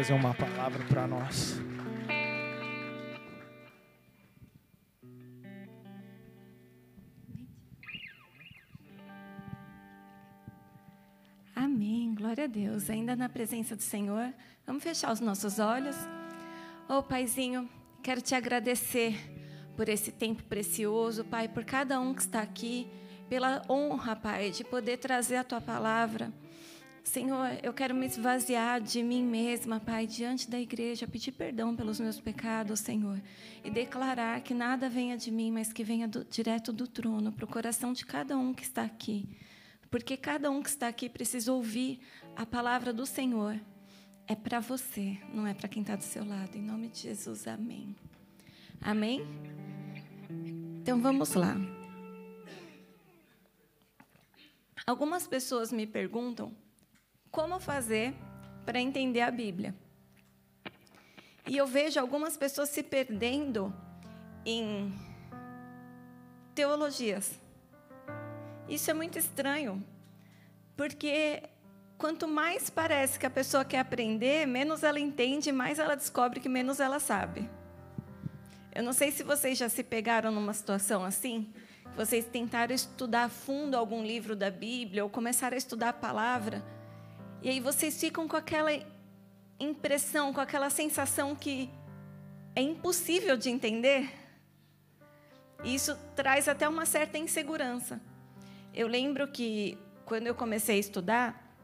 trazer uma palavra para nós. Amém. Glória a Deus. Ainda na presença do Senhor, vamos fechar os nossos olhos. Oh, Paizinho, quero te agradecer por esse tempo precioso, Pai, por cada um que está aqui, pela honra, Pai, de poder trazer a tua palavra. Senhor, eu quero me esvaziar de mim mesma, Pai, diante da igreja, pedir perdão pelos meus pecados, Senhor, e declarar que nada venha de mim, mas que venha do, direto do trono, para o coração de cada um que está aqui. Porque cada um que está aqui precisa ouvir a palavra do Senhor. É para você, não é para quem está do seu lado. Em nome de Jesus, amém. Amém? Então vamos lá. Algumas pessoas me perguntam como fazer para entender a Bíblia. E eu vejo algumas pessoas se perdendo em teologias. Isso é muito estranho, porque quanto mais parece que a pessoa quer aprender, menos ela entende, mais ela descobre que menos ela sabe. Eu não sei se vocês já se pegaram numa situação assim, vocês tentaram estudar a fundo algum livro da Bíblia ou começaram a estudar a palavra e aí vocês ficam com aquela impressão, com aquela sensação que é impossível de entender. E isso traz até uma certa insegurança. Eu lembro que quando eu comecei a estudar,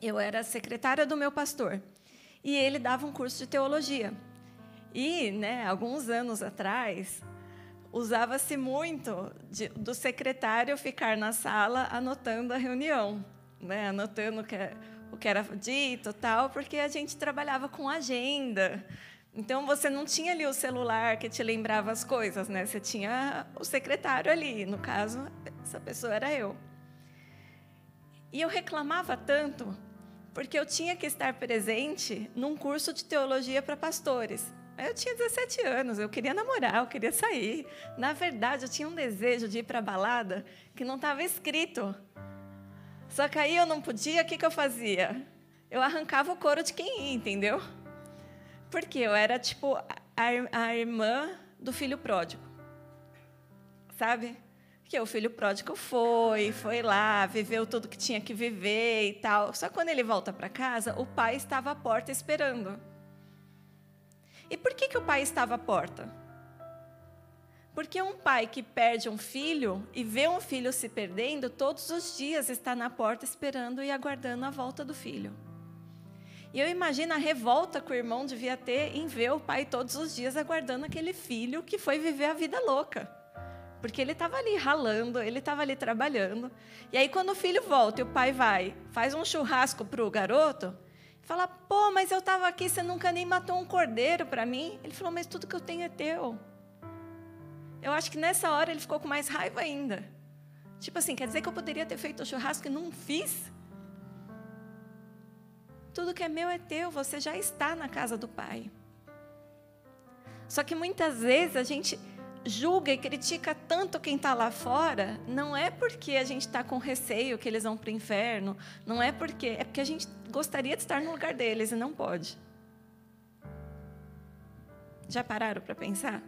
eu era secretária do meu pastor e ele dava um curso de teologia. E, né, alguns anos atrás, usava-se muito de, do secretário ficar na sala anotando a reunião né, anotando o que, é, o que era dito, tal, porque a gente trabalhava com agenda. Então você não tinha ali o celular que te lembrava as coisas, né? Você tinha o secretário ali, no caso, essa pessoa era eu. E eu reclamava tanto porque eu tinha que estar presente num curso de teologia para pastores. Eu tinha 17 anos, eu queria namorar, eu queria sair. Na verdade, eu tinha um desejo de ir para a balada que não estava escrito. Só que aí eu não podia, o que, que eu fazia? Eu arrancava o couro de quem ia, entendeu? Porque eu era tipo a, a irmã do filho pródigo. Sabe? Que o filho pródigo foi, foi lá, viveu tudo que tinha que viver e tal. Só que quando ele volta para casa, o pai estava à porta esperando. E por que, que o pai estava à porta? Porque um pai que perde um filho e vê um filho se perdendo, todos os dias está na porta esperando e aguardando a volta do filho. E eu imagino a revolta que o irmão devia ter em ver o pai todos os dias aguardando aquele filho que foi viver a vida louca. Porque ele estava ali ralando, ele estava ali trabalhando. E aí, quando o filho volta e o pai vai, faz um churrasco para o garoto, fala: pô, mas eu estava aqui, você nunca nem matou um cordeiro para mim. Ele falou: mas tudo que eu tenho é teu. Eu acho que nessa hora ele ficou com mais raiva ainda. Tipo assim, quer dizer que eu poderia ter feito o churrasco e não fiz? Tudo que é meu é teu, você já está na casa do Pai. Só que muitas vezes a gente julga e critica tanto quem está lá fora, não é porque a gente está com receio que eles vão para o inferno, não é porque, é porque a gente gostaria de estar no lugar deles e não pode. Já pararam para pensar?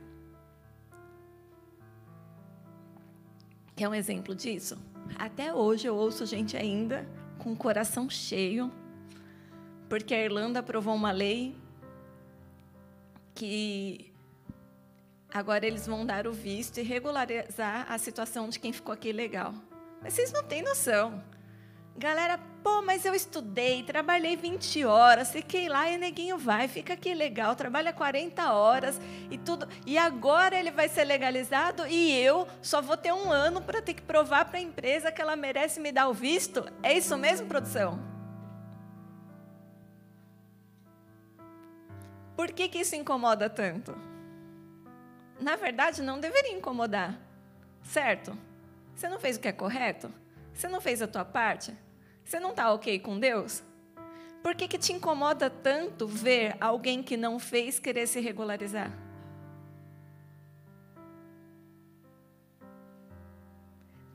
Quer um exemplo disso? Até hoje eu ouço gente ainda com o coração cheio, porque a Irlanda aprovou uma lei que agora eles vão dar o visto e regularizar a situação de quem ficou aqui legal. Mas vocês não têm noção. Galera, pô, mas eu estudei, trabalhei 20 horas, fiquei lá e neguinho vai, fica aqui legal, trabalha 40 horas e tudo. E agora ele vai ser legalizado e eu só vou ter um ano para ter que provar para a empresa que ela merece me dar o visto? É isso mesmo, produção? Por que, que isso incomoda tanto? Na verdade, não deveria incomodar, certo? Você não fez o que é correto? Você não fez a tua parte? Você não está ok com Deus? Por que, que te incomoda tanto ver alguém que não fez querer se regularizar?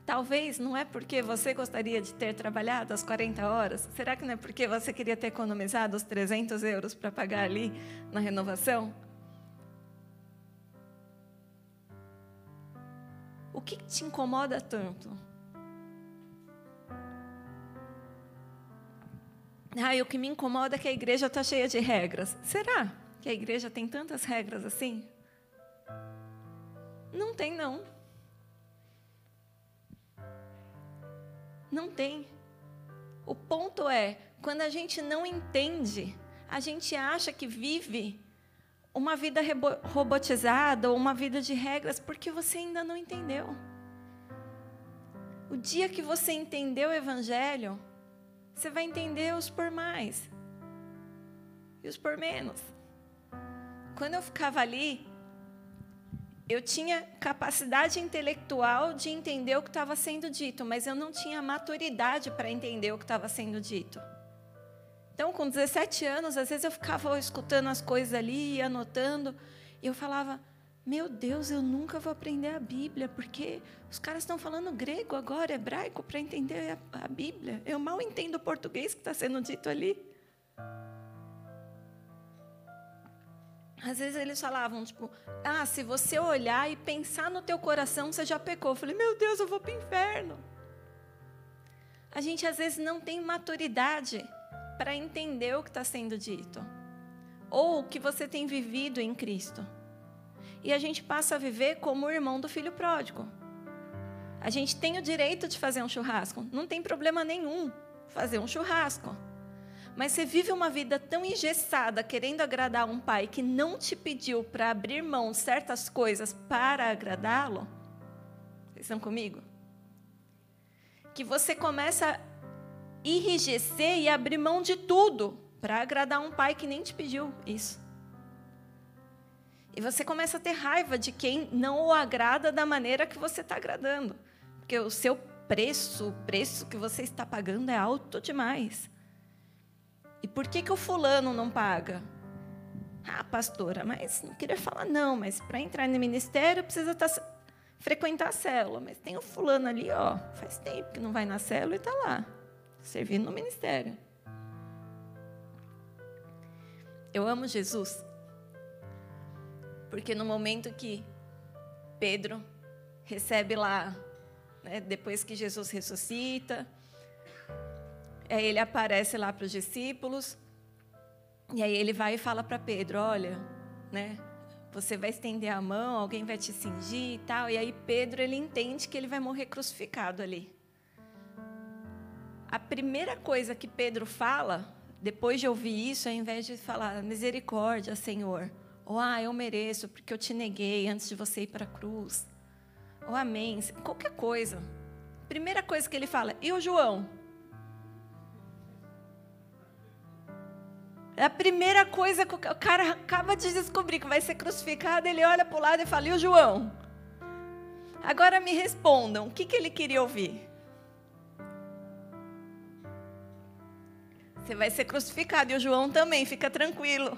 Talvez não é porque você gostaria de ter trabalhado as 40 horas? Será que não é porque você queria ter economizado os 300 euros para pagar ali na renovação? O que te incomoda tanto? Ah, e o que me incomoda é que a igreja está cheia de regras. Será que a igreja tem tantas regras assim? Não tem, não. Não tem. O ponto é, quando a gente não entende, a gente acha que vive uma vida robotizada ou uma vida de regras porque você ainda não entendeu. O dia que você entendeu o Evangelho, você vai entender os por mais e os por menos. Quando eu ficava ali, eu tinha capacidade intelectual de entender o que estava sendo dito, mas eu não tinha maturidade para entender o que estava sendo dito. Então, com 17 anos, às vezes eu ficava escutando as coisas ali, anotando, e eu falava: Meu Deus, eu nunca vou aprender a Bíblia, porque os caras estão falando grego agora, hebraico, para entender a, a Bíblia. Eu mal entendo o português que está sendo dito ali. Às vezes eles falavam, tipo, ah, se você olhar e pensar no teu coração, você já pecou. Eu falei, meu Deus, eu vou para o inferno. A gente às vezes não tem maturidade para entender o que está sendo dito. Ou o que você tem vivido em Cristo. E a gente passa a viver como o irmão do filho pródigo. A gente tem o direito de fazer um churrasco. Não tem problema nenhum fazer um churrasco. Mas você vive uma vida tão engessada, querendo agradar um pai que não te pediu para abrir mão de certas coisas para agradá-lo? Vocês estão comigo? Que você começa a enrijecer e abrir mão de tudo para agradar um pai que nem te pediu isso. E você começa a ter raiva de quem não o agrada da maneira que você está agradando. Porque o seu preço, o preço que você está pagando é alto demais. E por que, que o fulano não paga? Ah, pastora, mas não queria falar não, mas para entrar no ministério precisa estar, tá, frequentar a célula. Mas tem o fulano ali, ó, faz tempo que não vai na célula e está lá, servindo no ministério. Eu amo Jesus, porque no momento que Pedro recebe lá, né, depois que Jesus ressuscita, Aí ele aparece lá para os discípulos. E aí ele vai e fala para Pedro: Olha, né? Você vai estender a mão, alguém vai te cingir e tal. E aí Pedro ele entende que ele vai morrer crucificado ali. A primeira coisa que Pedro fala, depois de ouvir isso, ao invés de falar misericórdia, Senhor, ou ah, eu mereço porque eu te neguei antes de você ir para a cruz, ou amém, qualquer coisa. Primeira coisa que ele fala, e o João? É a primeira coisa que o cara acaba de descobrir que vai ser crucificado, ele olha para o lado e fala: E o João? Agora me respondam, o que, que ele queria ouvir? Você vai ser crucificado e o João também, fica tranquilo.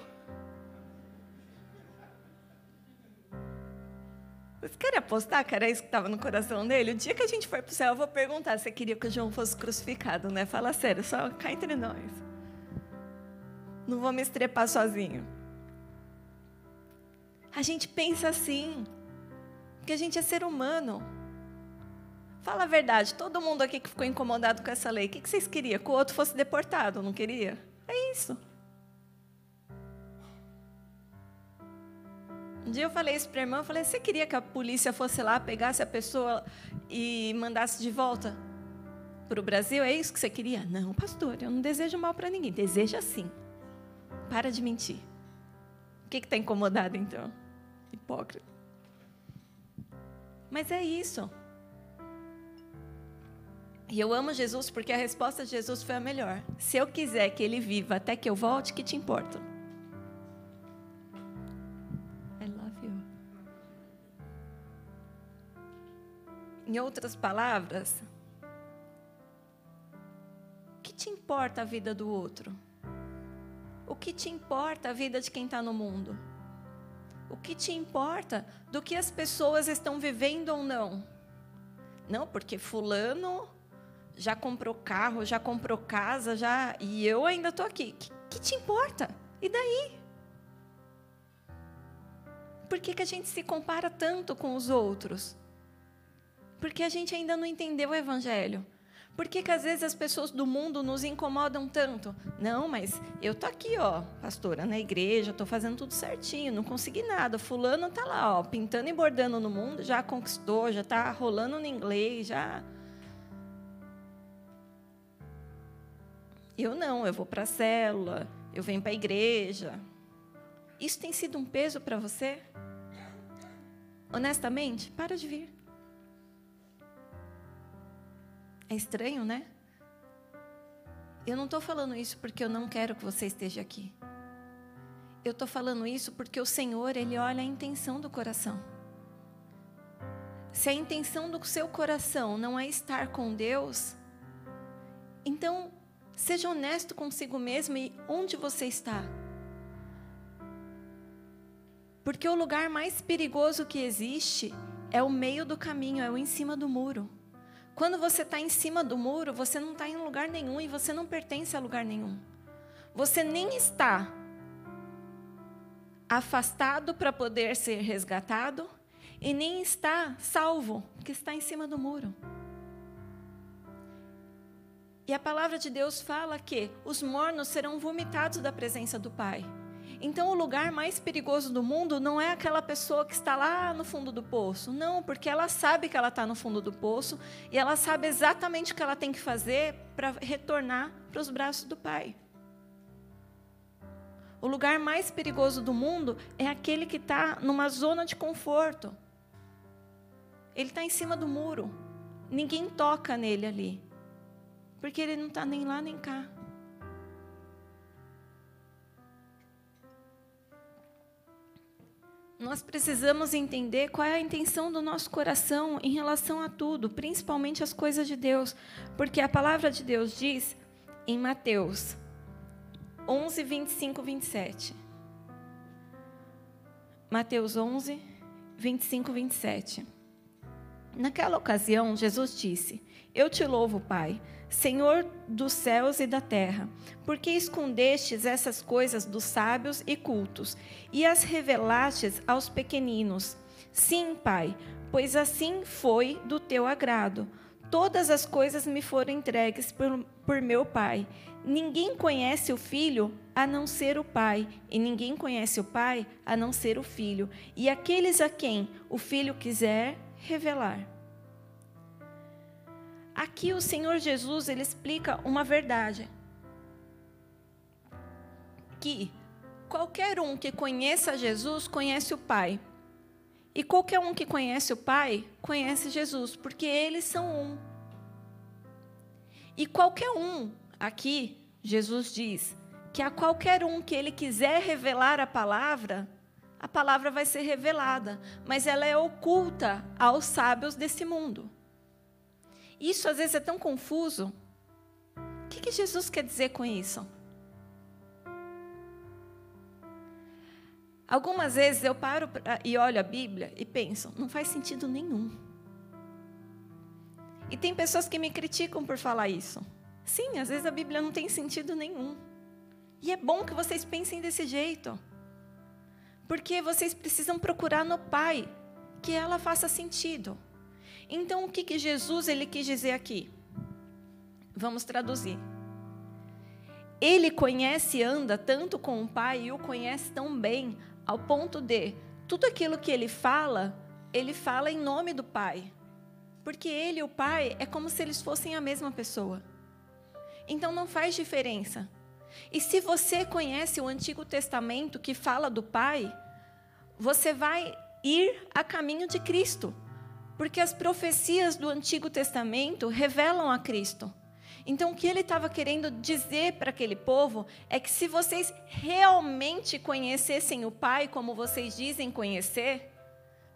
Vocês querem apostar que era isso que estava no coração dele? O dia que a gente for para o céu, eu vou perguntar se você queria que o João fosse crucificado, né? Fala sério, só cá entre nós. Não vou me estrepar sozinho. A gente pensa assim, porque a gente é ser humano. Fala a verdade, todo mundo aqui que ficou incomodado com essa lei, o que vocês queriam? Que o outro fosse deportado, não queria? É isso. Um dia eu falei isso para a irmã, eu falei, você queria que a polícia fosse lá, pegasse a pessoa e mandasse de volta para o Brasil? É isso que você queria? Não, pastor, eu não desejo mal para ninguém. Deseja sim. Para de mentir. O que está incomodado então? Hipócrita. Mas é isso. E eu amo Jesus porque a resposta de Jesus foi a melhor. Se eu quiser que ele viva até que eu volte, que te importa? Em outras palavras, o que te importa a vida do outro? O que te importa a vida de quem está no mundo? O que te importa do que as pessoas estão vivendo ou não? Não, porque fulano já comprou carro, já comprou casa, já e eu ainda estou aqui. Que, que te importa? E daí? Por que, que a gente se compara tanto com os outros? Porque a gente ainda não entendeu o Evangelho. Por que, que às vezes as pessoas do mundo nos incomodam tanto? Não, mas eu tô aqui, ó, pastora, na igreja, estou fazendo tudo certinho, não consegui nada. Fulano tá lá, ó, pintando e bordando no mundo, já conquistou, já está rolando no inglês, já. Eu não, eu vou para a célula, eu venho para a igreja. Isso tem sido um peso para você? Honestamente, para de vir. É estranho, né? Eu não estou falando isso porque eu não quero que você esteja aqui. Eu estou falando isso porque o Senhor, Ele olha a intenção do coração. Se a intenção do seu coração não é estar com Deus, então seja honesto consigo mesmo e onde você está. Porque o lugar mais perigoso que existe é o meio do caminho, é o em cima do muro. Quando você está em cima do muro, você não está em lugar nenhum e você não pertence a lugar nenhum. Você nem está afastado para poder ser resgatado e nem está salvo, porque está em cima do muro. E a palavra de Deus fala que os mornos serão vomitados da presença do Pai. Então, o lugar mais perigoso do mundo não é aquela pessoa que está lá no fundo do poço. Não, porque ela sabe que ela está no fundo do poço e ela sabe exatamente o que ela tem que fazer para retornar para os braços do Pai. O lugar mais perigoso do mundo é aquele que está numa zona de conforto. Ele está em cima do muro. Ninguém toca nele ali. Porque ele não está nem lá nem cá. Nós precisamos entender qual é a intenção do nosso coração em relação a tudo, principalmente as coisas de Deus, porque a palavra de Deus diz em Mateus 11, 25, 27. Mateus 11, 25, 27. Naquela ocasião, Jesus disse: Eu te louvo, Pai Senhor dos céus e da terra, porque escondestes essas coisas dos sábios e cultos e as revelastes aos pequeninos. Sim, Pai, pois assim foi do teu agrado. Todas as coisas me foram entregues por, por meu Pai. Ninguém conhece o Filho a não ser o Pai, e ninguém conhece o Pai a não ser o Filho, e aqueles a quem o Filho quiser revelar. Aqui o Senhor Jesus ele explica uma verdade. Que qualquer um que conheça Jesus conhece o Pai. E qualquer um que conhece o Pai conhece Jesus, porque eles são um. E qualquer um, aqui, Jesus diz, que a qualquer um que ele quiser revelar a palavra, a palavra vai ser revelada, mas ela é oculta aos sábios desse mundo. Isso às vezes é tão confuso. O que, que Jesus quer dizer com isso? Algumas vezes eu paro e olho a Bíblia e penso, não faz sentido nenhum. E tem pessoas que me criticam por falar isso. Sim, às vezes a Bíblia não tem sentido nenhum. E é bom que vocês pensem desse jeito. Porque vocês precisam procurar no Pai que ela faça sentido. Então, o que, que Jesus ele quis dizer aqui? Vamos traduzir. Ele conhece e anda tanto com o Pai e o conhece tão bem, ao ponto de tudo aquilo que ele fala, ele fala em nome do Pai. Porque ele e o Pai é como se eles fossem a mesma pessoa. Então não faz diferença. E se você conhece o Antigo Testamento que fala do Pai, você vai ir a caminho de Cristo. Porque as profecias do Antigo Testamento revelam a Cristo. Então, o que ele estava querendo dizer para aquele povo é que se vocês realmente conhecessem o Pai como vocês dizem conhecer,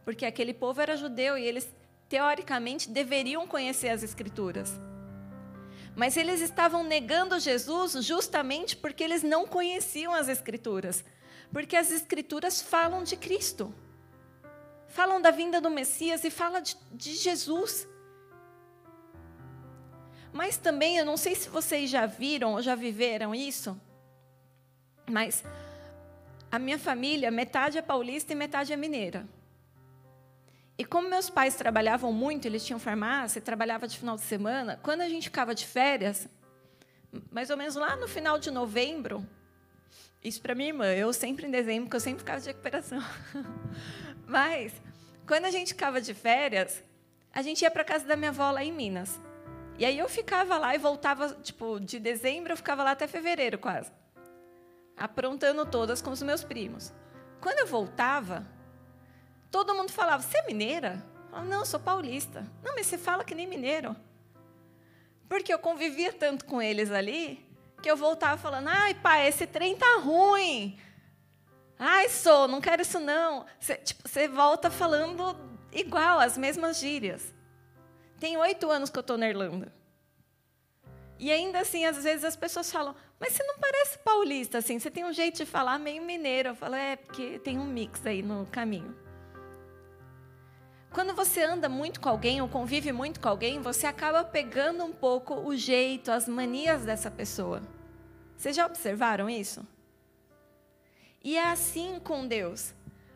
porque aquele povo era judeu e eles, teoricamente, deveriam conhecer as Escrituras. Mas eles estavam negando Jesus justamente porque eles não conheciam as Escrituras. Porque as Escrituras falam de Cristo falam da vinda do Messias e fala de, de Jesus. Mas também, eu não sei se vocês já viram ou já viveram isso, mas a minha família, metade é paulista e metade é mineira. E como meus pais trabalhavam muito, eles tinham farmácia, trabalhava de final de semana, quando a gente ficava de férias, mais ou menos lá no final de novembro, isso para minha irmã, eu sempre em dezembro, porque eu sempre ficava de recuperação. Mas, quando a gente ficava de férias, a gente ia para casa da minha avó lá em Minas. E aí eu ficava lá e voltava, tipo, de dezembro eu ficava lá até fevereiro quase. Aprontando todas com os meus primos. Quando eu voltava, todo mundo falava: Você é mineira? Eu não, sou paulista. Não, mas você fala que nem mineiro. Porque eu convivia tanto com eles ali, que eu voltava falando: Ai, pai, esse trem tá ruim. Ai, sou, não quero isso não. Você, tipo, você volta falando igual, as mesmas gírias. Tem oito anos que eu estou na Irlanda. E ainda assim, às vezes as pessoas falam, mas você não parece paulista, assim, você tem um jeito de falar meio mineiro. Eu falo, é, porque tem um mix aí no caminho. Quando você anda muito com alguém ou convive muito com alguém, você acaba pegando um pouco o jeito, as manias dessa pessoa. Vocês já observaram isso? E é assim com Deus.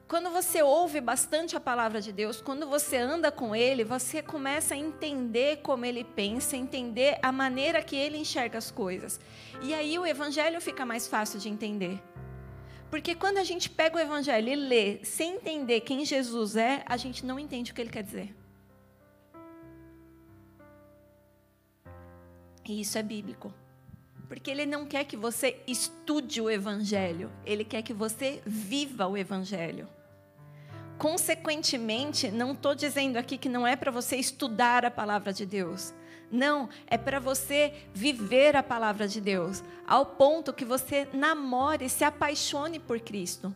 Quando você ouve bastante a palavra de Deus, quando você anda com Ele, você começa a entender como Ele pensa, entender a maneira que Ele enxerga as coisas. E aí o Evangelho fica mais fácil de entender. Porque quando a gente pega o Evangelho e lê sem entender quem Jesus é, a gente não entende o que Ele quer dizer. E isso é bíblico. Porque ele não quer que você estude o evangelho, ele quer que você viva o evangelho. Consequentemente, não estou dizendo aqui que não é para você estudar a palavra de Deus. Não, é para você viver a palavra de Deus, ao ponto que você namore se apaixone por Cristo.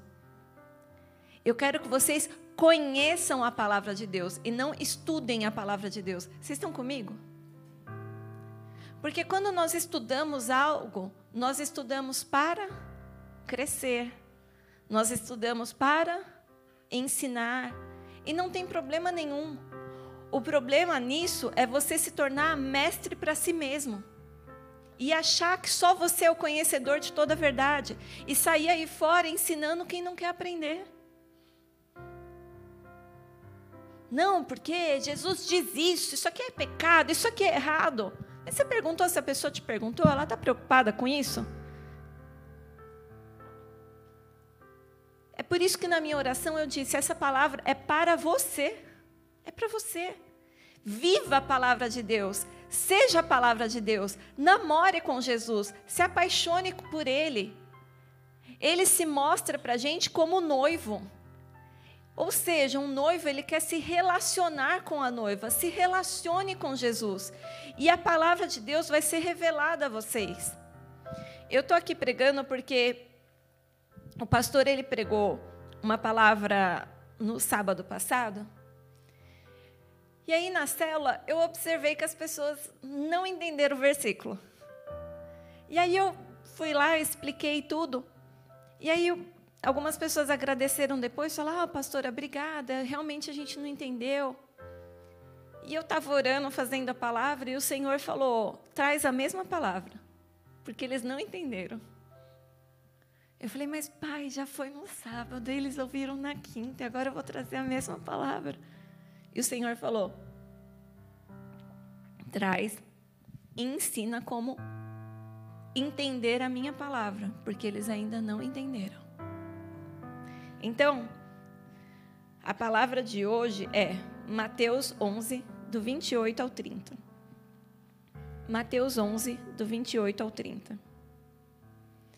Eu quero que vocês conheçam a palavra de Deus e não estudem a palavra de Deus. Vocês estão comigo? Porque quando nós estudamos algo, nós estudamos para crescer, nós estudamos para ensinar, e não tem problema nenhum. O problema nisso é você se tornar mestre para si mesmo. E achar que só você é o conhecedor de toda a verdade. E sair aí fora ensinando quem não quer aprender. Não, porque Jesus diz isso, isso aqui é pecado, isso aqui é errado. Mas você perguntou se a pessoa te perguntou, ela está preocupada com isso? É por isso que na minha oração eu disse: essa palavra é para você. É para você. Viva a palavra de Deus. Seja a palavra de Deus. Namore com Jesus. Se apaixone por Ele. Ele se mostra para a gente como noivo. Ou seja, um noivo ele quer se relacionar com a noiva, se relacione com Jesus. E a palavra de Deus vai ser revelada a vocês. Eu estou aqui pregando porque o pastor ele pregou uma palavra no sábado passado. E aí na célula eu observei que as pessoas não entenderam o versículo. E aí eu fui lá, expliquei tudo. E aí algumas pessoas agradeceram depois, falaram: "Ah, pastora, obrigada. Realmente a gente não entendeu." E eu estava orando, fazendo a palavra, e o Senhor falou: traz a mesma palavra, porque eles não entenderam. Eu falei, mas pai, já foi no sábado, eles ouviram na quinta, agora eu vou trazer a mesma palavra. E o Senhor falou: traz e ensina como entender a minha palavra, porque eles ainda não entenderam. Então, a palavra de hoje é Mateus 11, do 28 ao 30. Mateus 11, do 28 ao 30.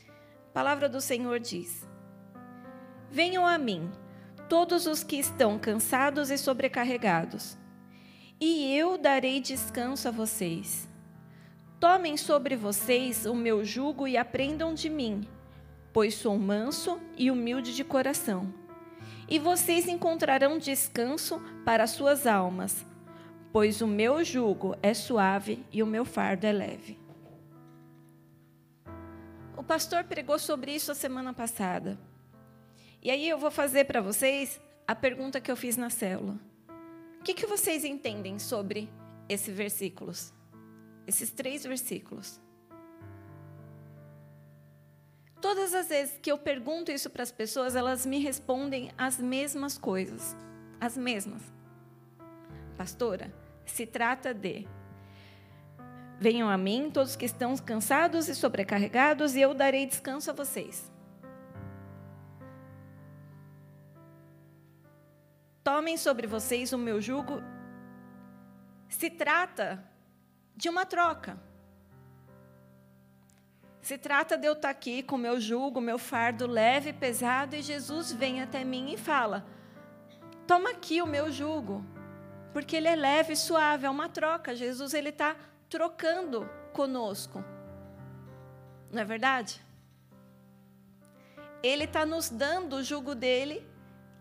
A palavra do Senhor diz: Venham a mim, todos os que estão cansados e sobrecarregados, e eu darei descanso a vocês. Tomem sobre vocês o meu jugo e aprendam de mim, pois sou manso e humilde de coração e vocês encontrarão descanso para suas almas, pois o meu jugo é suave e o meu fardo é leve. O pastor pregou sobre isso a semana passada. E aí eu vou fazer para vocês a pergunta que eu fiz na célula. O que, que vocês entendem sobre esses versículos? Esses três versículos. Todas as vezes que eu pergunto isso para as pessoas, elas me respondem as mesmas coisas. As mesmas. Pastora, se trata de Venham a mim todos que estão cansados e sobrecarregados, e eu darei descanso a vocês. Tomem sobre vocês o meu jugo. Se trata de uma troca. Se trata de eu estar aqui com meu jugo, meu fardo leve e pesado, e Jesus vem até mim e fala: Toma aqui o meu jugo, porque ele é leve e suave, é uma troca. Jesus ele está trocando conosco. Não é verdade? Ele está nos dando o jugo dele,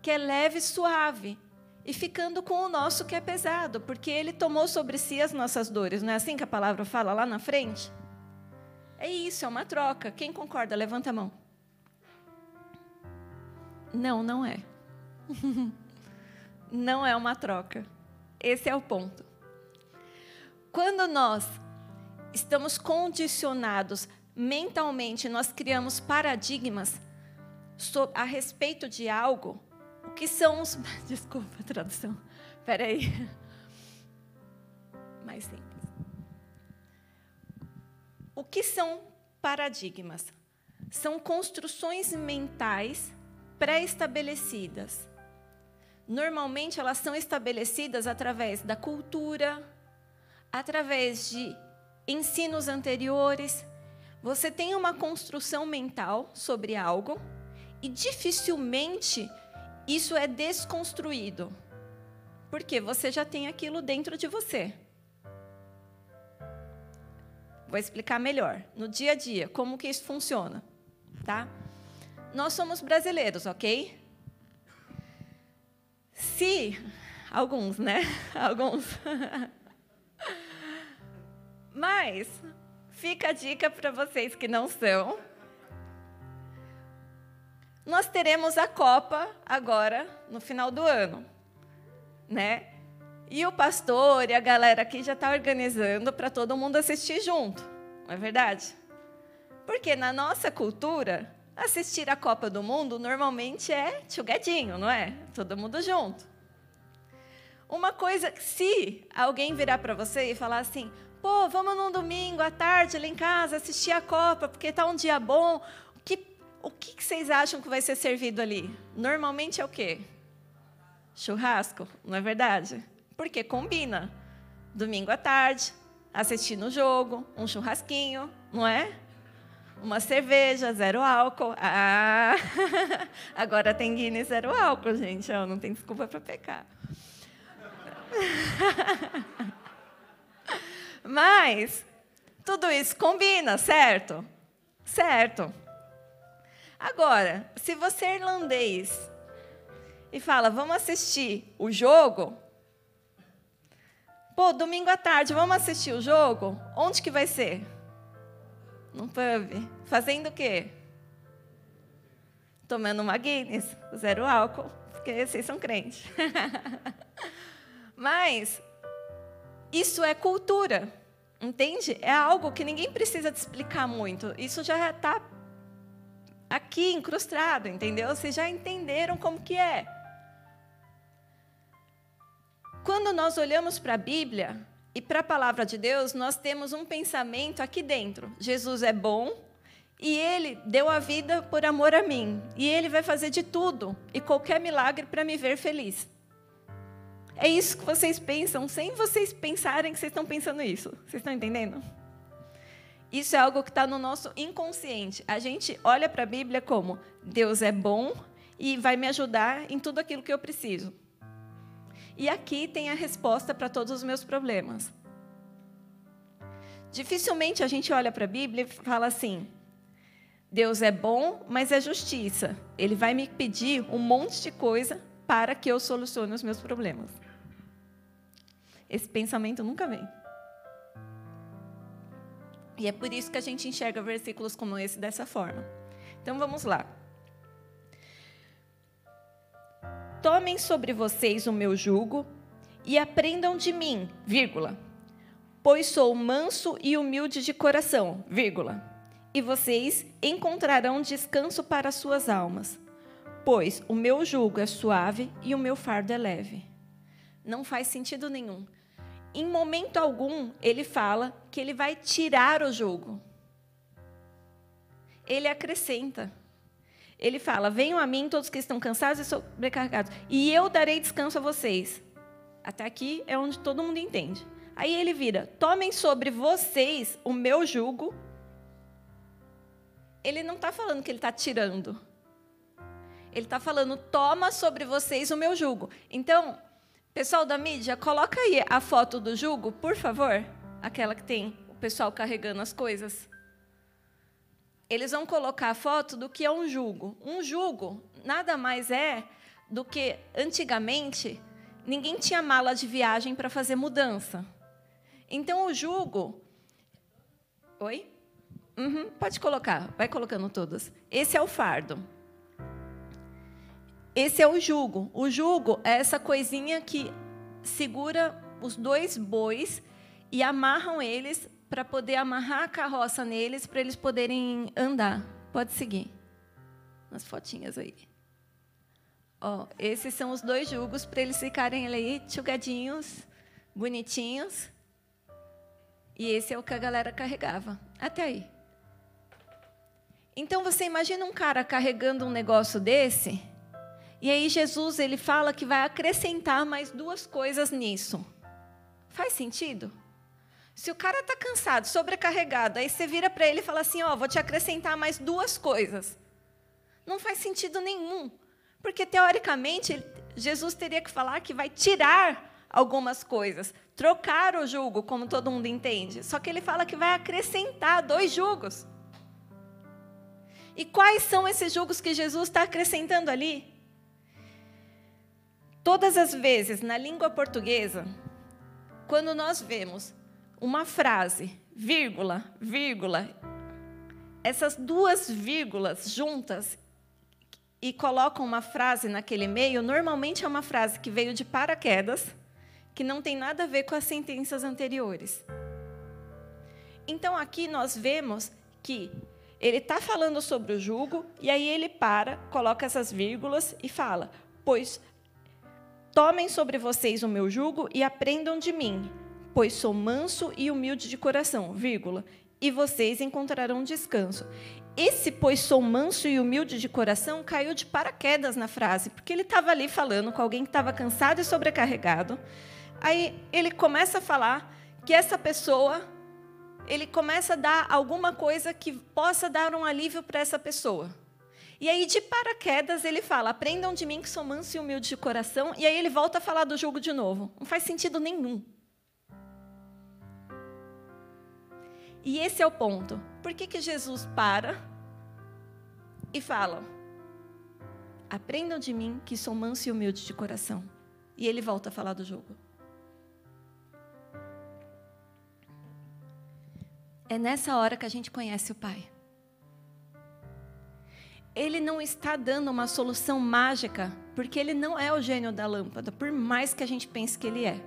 que é leve e suave, e ficando com o nosso que é pesado, porque ele tomou sobre si as nossas dores. Não é assim que a palavra fala lá na frente? É isso, é uma troca. Quem concorda? Levanta a mão. Não, não é. não é uma troca. Esse é o ponto. Quando nós estamos condicionados mentalmente, nós criamos paradigmas a respeito de algo, o que são os. Desculpa a tradução. Espera aí. Mais simples. O que são paradigmas? São construções mentais pré-estabelecidas. Normalmente, elas são estabelecidas através da cultura, através de ensinos anteriores, você tem uma construção mental sobre algo e dificilmente isso é desconstruído. Porque você já tem aquilo dentro de você. Vou explicar melhor, no dia a dia, como que isso funciona, tá? Nós somos brasileiros, ok? Se alguns, né? Alguns Mas fica a dica para vocês que não são. Nós teremos a Copa agora no final do ano, né? E o pastor e a galera aqui já está organizando para todo mundo assistir junto, não é verdade? Porque na nossa cultura, assistir a Copa do Mundo normalmente é tchugadinho, não é? Todo mundo junto. Uma coisa, se alguém virar para você e falar assim, Pô, vamos num domingo à tarde lá em casa assistir a Copa, porque está um dia bom. O que, o que vocês acham que vai ser servido ali? Normalmente é o quê? Churrasco, não é verdade? Porque combina. Domingo à tarde, assistindo o jogo, um churrasquinho, não é? Uma cerveja, zero álcool. Ah, agora tem Guinness zero álcool, gente. não tem desculpa para pecar. Mas tudo isso combina, certo? Certo. Agora, se você é irlandês e fala, vamos assistir o jogo. Pô, domingo à tarde, vamos assistir o jogo? Onde que vai ser? No pub. Fazendo o quê? Tomando uma Guinness, zero álcool, porque vocês são crentes. Mas isso é cultura, entende? É algo que ninguém precisa te explicar muito. Isso já está aqui incrustado, entendeu? Vocês já entenderam como que é. Quando nós olhamos para a Bíblia e para a palavra de Deus, nós temos um pensamento aqui dentro. Jesus é bom e ele deu a vida por amor a mim. E ele vai fazer de tudo e qualquer milagre para me ver feliz. É isso que vocês pensam, sem vocês pensarem que vocês estão pensando isso. Vocês estão entendendo? Isso é algo que está no nosso inconsciente. A gente olha para a Bíblia como Deus é bom e vai me ajudar em tudo aquilo que eu preciso. E aqui tem a resposta para todos os meus problemas. Dificilmente a gente olha para a Bíblia e fala assim: Deus é bom, mas é justiça. Ele vai me pedir um monte de coisa para que eu solucione os meus problemas. Esse pensamento nunca vem. E é por isso que a gente enxerga versículos como esse dessa forma. Então vamos lá. Tomem sobre vocês o meu jugo e aprendam de mim, vírgula, pois sou manso e humilde de coração, vírgula. E vocês encontrarão descanso para suas almas, pois o meu jugo é suave e o meu fardo é leve. Não faz sentido nenhum. Em momento algum, ele fala que ele vai tirar o jugo. Ele acrescenta. Ele fala: Venham a mim todos que estão cansados e sobrecarregados, e eu darei descanso a vocês. Até aqui é onde todo mundo entende. Aí ele vira: Tomem sobre vocês o meu jugo. Ele não está falando que ele está tirando. Ele está falando: Toma sobre vocês o meu jugo. Então, pessoal da mídia, coloca aí a foto do jugo, por favor. Aquela que tem o pessoal carregando as coisas. Eles vão colocar a foto do que é um jugo. Um jugo nada mais é do que antigamente ninguém tinha mala de viagem para fazer mudança. Então, o jugo. Oi? Uhum, pode colocar, vai colocando todas. Esse é o fardo. Esse é o jugo. O jugo é essa coisinha que segura os dois bois e amarram eles para poder amarrar a carroça neles, para eles poderem andar. Pode seguir. Nas fotinhas aí. Ó, esses são os dois jugos para eles ficarem ali tchugadinhos, bonitinhos. E esse é o que a galera carregava. Até aí. Então você imagina um cara carregando um negócio desse, e aí Jesus ele fala que vai acrescentar mais duas coisas nisso. Faz sentido? Se o cara está cansado, sobrecarregado, aí você vira para ele e fala assim: Ó, oh, vou te acrescentar mais duas coisas. Não faz sentido nenhum. Porque, teoricamente, Jesus teria que falar que vai tirar algumas coisas, trocar o jugo, como todo mundo entende. Só que ele fala que vai acrescentar dois jugos. E quais são esses jugos que Jesus está acrescentando ali? Todas as vezes na língua portuguesa, quando nós vemos uma frase, vírgula, vírgula, essas duas vírgulas juntas e colocam uma frase naquele meio, normalmente é uma frase que veio de paraquedas que não tem nada a ver com as sentenças anteriores. Então aqui nós vemos que ele está falando sobre o jugo, e aí ele para, coloca essas vírgulas e fala: Pois tomem sobre vocês o meu jugo e aprendam de mim, pois sou manso e humilde de coração, vírgula, e vocês encontrarão descanso. Esse, pois sou manso e humilde de coração, caiu de paraquedas na frase, porque ele estava ali falando com alguém que estava cansado e sobrecarregado, Aí ele começa a falar que essa pessoa, ele começa a dar alguma coisa que possa dar um alívio para essa pessoa. E aí, de paraquedas, ele fala: aprendam de mim que sou manso e humilde de coração. E aí ele volta a falar do jugo de novo. Não faz sentido nenhum. E esse é o ponto. Por que, que Jesus para e fala: aprendam de mim que sou manso e humilde de coração? E ele volta a falar do jugo. É nessa hora que a gente conhece o Pai. Ele não está dando uma solução mágica, porque ele não é o gênio da lâmpada, por mais que a gente pense que ele é,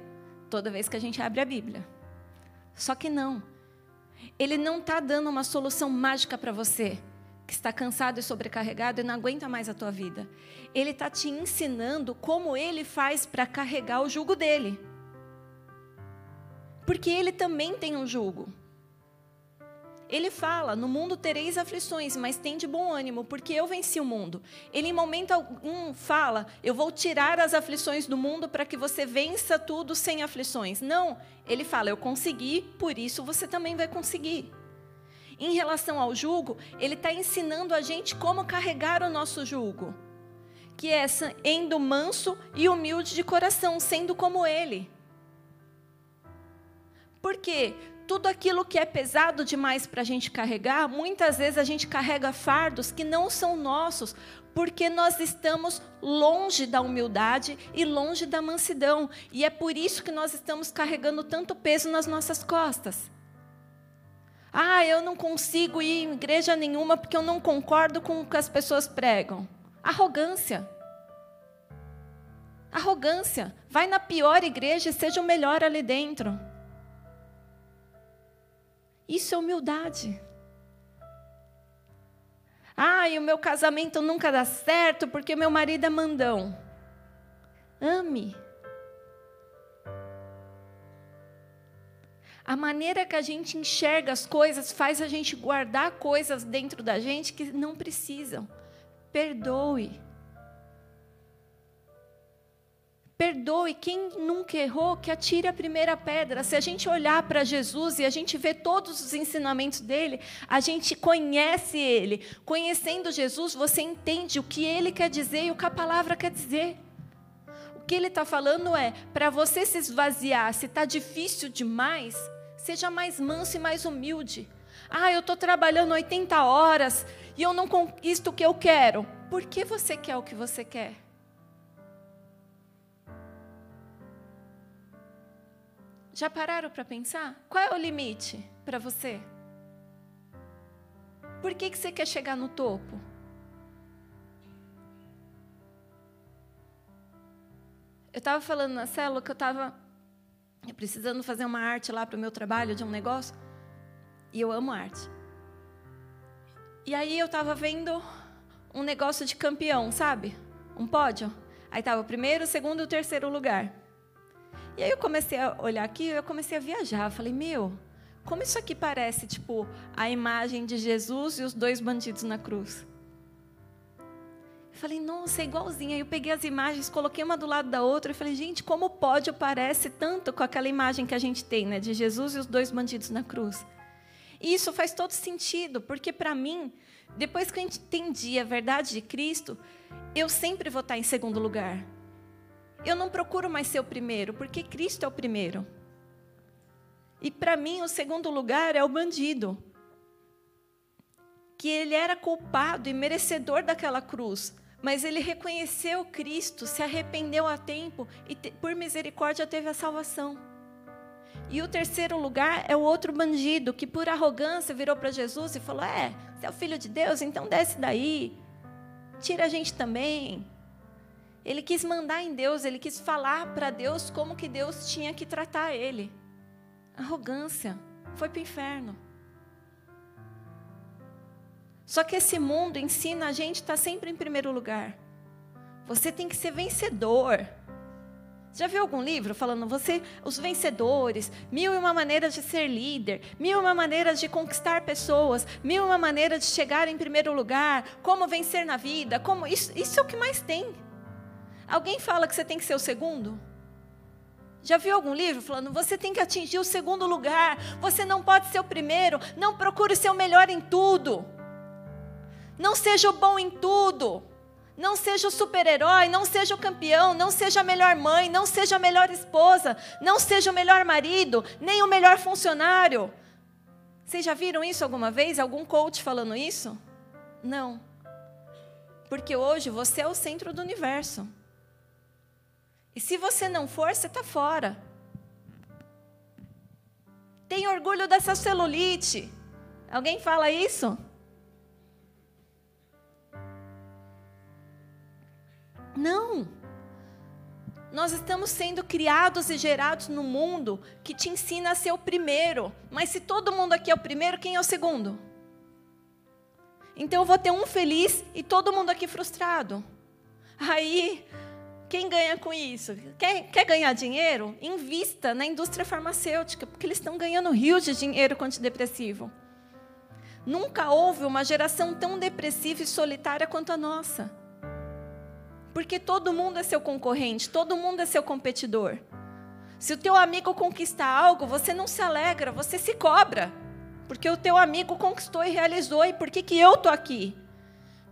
toda vez que a gente abre a Bíblia. Só que não. Ele não está dando uma solução mágica para você, que está cansado e sobrecarregado e não aguenta mais a tua vida. Ele está te ensinando como ele faz para carregar o jugo dele. Porque ele também tem um jugo. Ele fala: No mundo tereis aflições, mas tem de bom ânimo, porque eu venci o mundo. Ele, em momento algum, fala: Eu vou tirar as aflições do mundo para que você vença tudo sem aflições. Não, ele fala: Eu consegui, por isso você também vai conseguir. Em relação ao jugo, ele está ensinando a gente como carregar o nosso jugo, que é sendo manso e humilde de coração, sendo como ele. Por quê? Tudo aquilo que é pesado demais para a gente carregar, muitas vezes a gente carrega fardos que não são nossos, porque nós estamos longe da humildade e longe da mansidão. E é por isso que nós estamos carregando tanto peso nas nossas costas. Ah, eu não consigo ir em igreja nenhuma porque eu não concordo com o que as pessoas pregam. Arrogância. Arrogância. Vai na pior igreja e seja o melhor ali dentro. Isso é humildade. Ah, e o meu casamento nunca dá certo porque meu marido é mandão. Ame. A maneira que a gente enxerga as coisas faz a gente guardar coisas dentro da gente que não precisam. Perdoe. Perdoe quem nunca errou, que atire a primeira pedra. Se a gente olhar para Jesus e a gente vê todos os ensinamentos dele, a gente conhece ele. Conhecendo Jesus, você entende o que ele quer dizer e o que a palavra quer dizer. O que ele está falando é: para você se esvaziar, se está difícil demais, Seja mais manso e mais humilde. Ah, eu estou trabalhando 80 horas e eu não conquisto o que eu quero. Por que você quer o que você quer? Já pararam para pensar? Qual é o limite para você? Por que, que você quer chegar no topo? Eu estava falando na célula que eu estava precisando fazer uma arte lá para o meu trabalho de um negócio. E eu amo arte. E aí eu estava vendo um negócio de campeão, sabe? Um pódio. Aí estava o primeiro, o segundo e o terceiro lugar. E aí eu comecei a olhar aqui, eu comecei a viajar. Falei, meu, como isso aqui parece, tipo, a imagem de Jesus e os dois bandidos na cruz. Eu falei, nossa, é igualzinha. Aí eu peguei as imagens, coloquei uma do lado da outra e falei, gente, como pódio parece tanto com aquela imagem que a gente tem, né, de Jesus e os dois bandidos na cruz. E isso faz todo sentido, porque para mim, depois que eu entendi a verdade de Cristo, eu sempre vou estar em segundo lugar. Eu não procuro mais ser o primeiro, porque Cristo é o primeiro. E para mim, o segundo lugar é o bandido. Que ele era culpado e merecedor daquela cruz mas ele reconheceu Cristo, se arrependeu a tempo e, por misericórdia, teve a salvação. E o terceiro lugar é o outro bandido que, por arrogância, virou para Jesus e falou: É, você é o filho de Deus, então desce daí, tira a gente também. Ele quis mandar em Deus, ele quis falar para Deus como que Deus tinha que tratar ele. Arrogância, foi para o inferno. Só que esse mundo ensina a gente estar sempre em primeiro lugar. Você tem que ser vencedor. Já viu algum livro falando você, os vencedores, mil e uma maneiras de ser líder, mil e uma maneiras de conquistar pessoas, mil e uma maneiras de chegar em primeiro lugar, como vencer na vida, como isso, isso é o que mais tem. Alguém fala que você tem que ser o segundo? Já viu algum livro falando você tem que atingir o segundo lugar, você não pode ser o primeiro, não procure ser o melhor em tudo. Não seja o bom em tudo. Não seja o super-herói, não seja o campeão, não seja a melhor mãe, não seja a melhor esposa, não seja o melhor marido, nem o melhor funcionário. Vocês já viram isso alguma vez? Algum coach falando isso? Não. Porque hoje você é o centro do universo. E se você não for, você está fora. Tem orgulho dessa celulite. Alguém fala isso? Não. Nós estamos sendo criados e gerados no mundo que te ensina a ser o primeiro. Mas se todo mundo aqui é o primeiro, quem é o segundo? Então eu vou ter um feliz e todo mundo aqui frustrado. Aí, quem ganha com isso? Quer, quer ganhar dinheiro? Invista na indústria farmacêutica, porque eles estão ganhando rios de dinheiro com antidepressivo. Nunca houve uma geração tão depressiva e solitária quanto a nossa. Porque todo mundo é seu concorrente, todo mundo é seu competidor. Se o teu amigo conquista algo, você não se alegra, você se cobra. Porque o teu amigo conquistou e realizou, e por que, que eu estou aqui?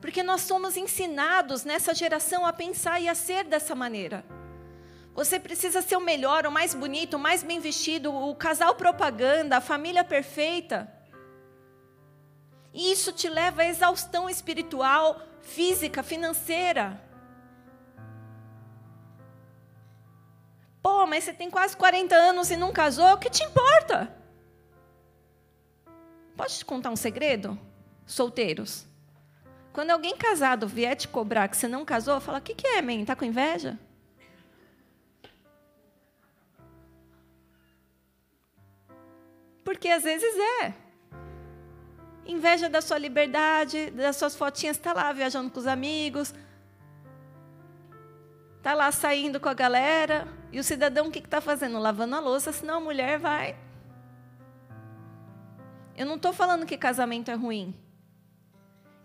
Porque nós somos ensinados nessa geração a pensar e a ser dessa maneira. Você precisa ser o melhor, o mais bonito, o mais bem vestido, o casal propaganda, a família perfeita. E isso te leva à exaustão espiritual, física, financeira. Pô, mas você tem quase 40 anos e não casou, o que te importa? Posso te contar um segredo? Solteiros. Quando alguém casado vier te cobrar que você não casou, fala: o que, que é, man? Tá com inveja? Porque às vezes é. Inveja da sua liberdade, das suas fotinhas, está lá viajando com os amigos, está lá saindo com a galera, e o cidadão o que está fazendo? Lavando a louça, senão a mulher vai. Eu não estou falando que casamento é ruim.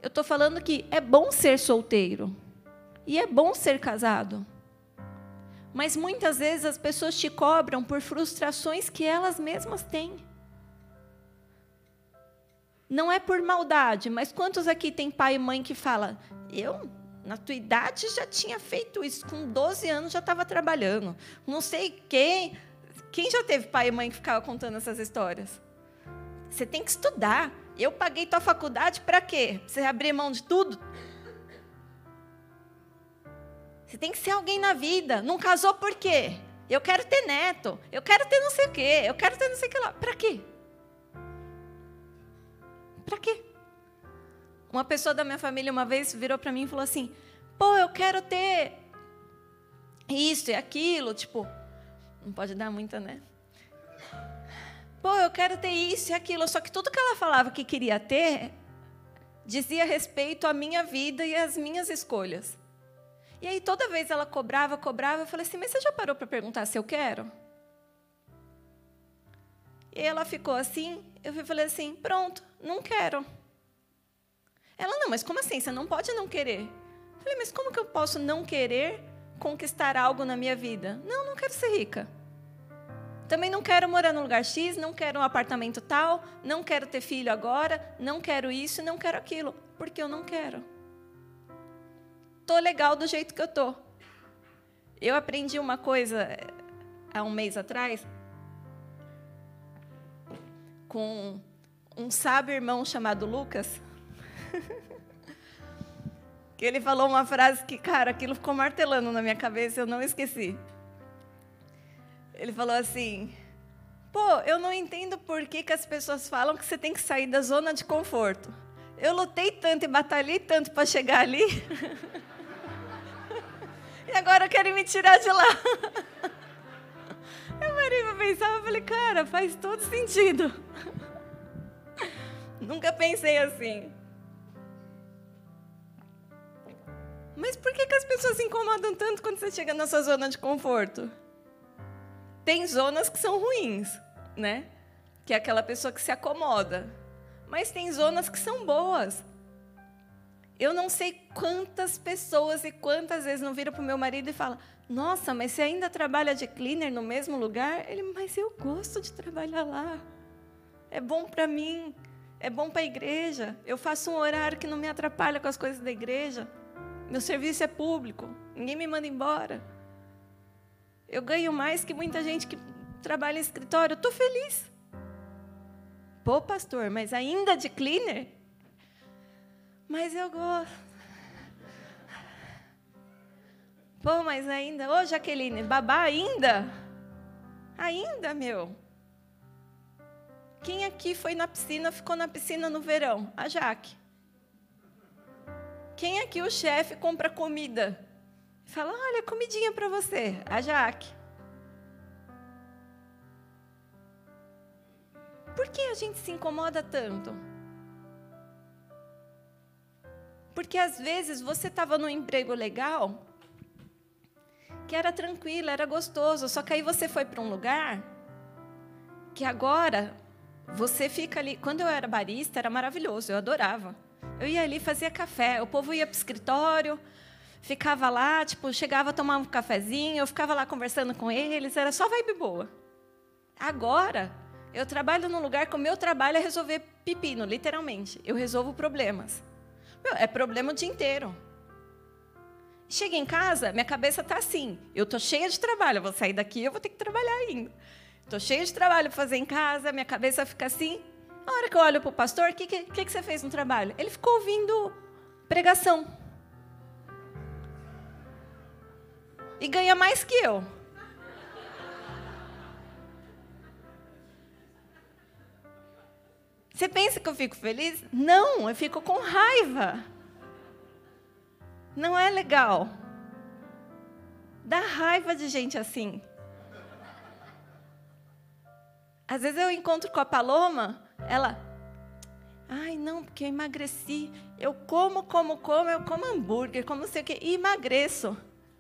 Eu estou falando que é bom ser solteiro. E é bom ser casado. Mas muitas vezes as pessoas te cobram por frustrações que elas mesmas têm. Não é por maldade, mas quantos aqui tem pai e mãe que fala: "Eu, na tua idade já tinha feito isso, com 12 anos já estava trabalhando". Não sei quem, quem já teve pai e mãe que ficava contando essas histórias? Você tem que estudar. Eu paguei tua faculdade para quê? Você abrir mão de tudo? Você tem que ser alguém na vida. Não casou por quê? Eu quero ter neto. Eu quero ter não sei o quê. Eu quero ter não sei o que lá. Para quê? Para quê? Uma pessoa da minha família uma vez virou para mim e falou assim: pô, eu quero ter isso e aquilo. Tipo, não pode dar muita, né? Pô, eu quero ter isso e aquilo. Só que tudo que ela falava que queria ter dizia respeito à minha vida e às minhas escolhas. E aí toda vez ela cobrava, cobrava, eu falei assim: "Mas você já parou para perguntar se eu quero?" E ela ficou assim, eu falei assim: "Pronto, não quero". Ela: "Não, mas como assim? Você não pode não querer?" Eu falei: "Mas como que eu posso não querer conquistar algo na minha vida?" "Não, não quero ser rica." Também não quero morar no lugar X, não quero um apartamento tal, não quero ter filho agora, não quero isso, não quero aquilo, porque eu não quero. Tô legal do jeito que eu tô. Eu aprendi uma coisa eh, há um mês atrás com um sábio irmão chamado Lucas. que ele falou uma frase que, cara, aquilo ficou martelando na minha cabeça, eu não esqueci. Ele falou assim: pô, eu não entendo por que, que as pessoas falam que você tem que sair da zona de conforto. Eu lutei tanto e batalhei tanto para chegar ali. e agora querem me tirar de lá. eu parei para pensar e falei, cara, faz todo sentido. Nunca pensei assim. Mas por que, que as pessoas se incomodam tanto quando você chega na sua zona de conforto? Tem zonas que são ruins, né? Que é aquela pessoa que se acomoda. Mas tem zonas que são boas. Eu não sei quantas pessoas e quantas vezes não viram para o meu marido e falam: Nossa, mas você ainda trabalha de cleaner no mesmo lugar? Ele, mas eu gosto de trabalhar lá. É bom para mim. É bom para a igreja. Eu faço um horário que não me atrapalha com as coisas da igreja. Meu serviço é público. Ninguém me manda embora. Eu ganho mais que muita gente que trabalha em escritório. Estou feliz. Pô, pastor, mas ainda de cleaner? Mas eu gosto. Pô, mas ainda. Ô, Jaqueline, babá ainda? Ainda, meu. Quem aqui foi na piscina, ficou na piscina no verão? A Jaque. Quem aqui o chefe compra comida? Fala, olha, comidinha para você, a Jaque. Por que a gente se incomoda tanto? Porque às vezes você estava num emprego legal, que era tranquilo, era gostoso, só que aí você foi para um lugar que agora você fica ali. Quando eu era barista, era maravilhoso, eu adorava. Eu ia ali, fazia café, o povo ia para o escritório, ficava lá, tipo, chegava a tomar um cafezinho, eu ficava lá conversando com eles, era só vibe boa. Agora, eu trabalho num lugar que o meu trabalho é resolver pepino, literalmente. Eu resolvo problemas. Meu, é problema o dia inteiro. Chega em casa, minha cabeça está assim. Eu estou cheia de trabalho, eu vou sair daqui, eu vou ter que trabalhar ainda. Estou cheia de trabalho para fazer em casa, minha cabeça fica assim. Na hora que eu olho para o pastor, o que, que, que você fez no trabalho? Ele ficou ouvindo pregação. E ganha mais que eu. Você pensa que eu fico feliz? Não, eu fico com raiva. Não é legal. Dá raiva de gente assim. Às vezes eu encontro com a Paloma, ela. Ai, não, porque eu emagreci. Eu como, como, como, eu como hambúrguer, como sei o quê, e emagreço.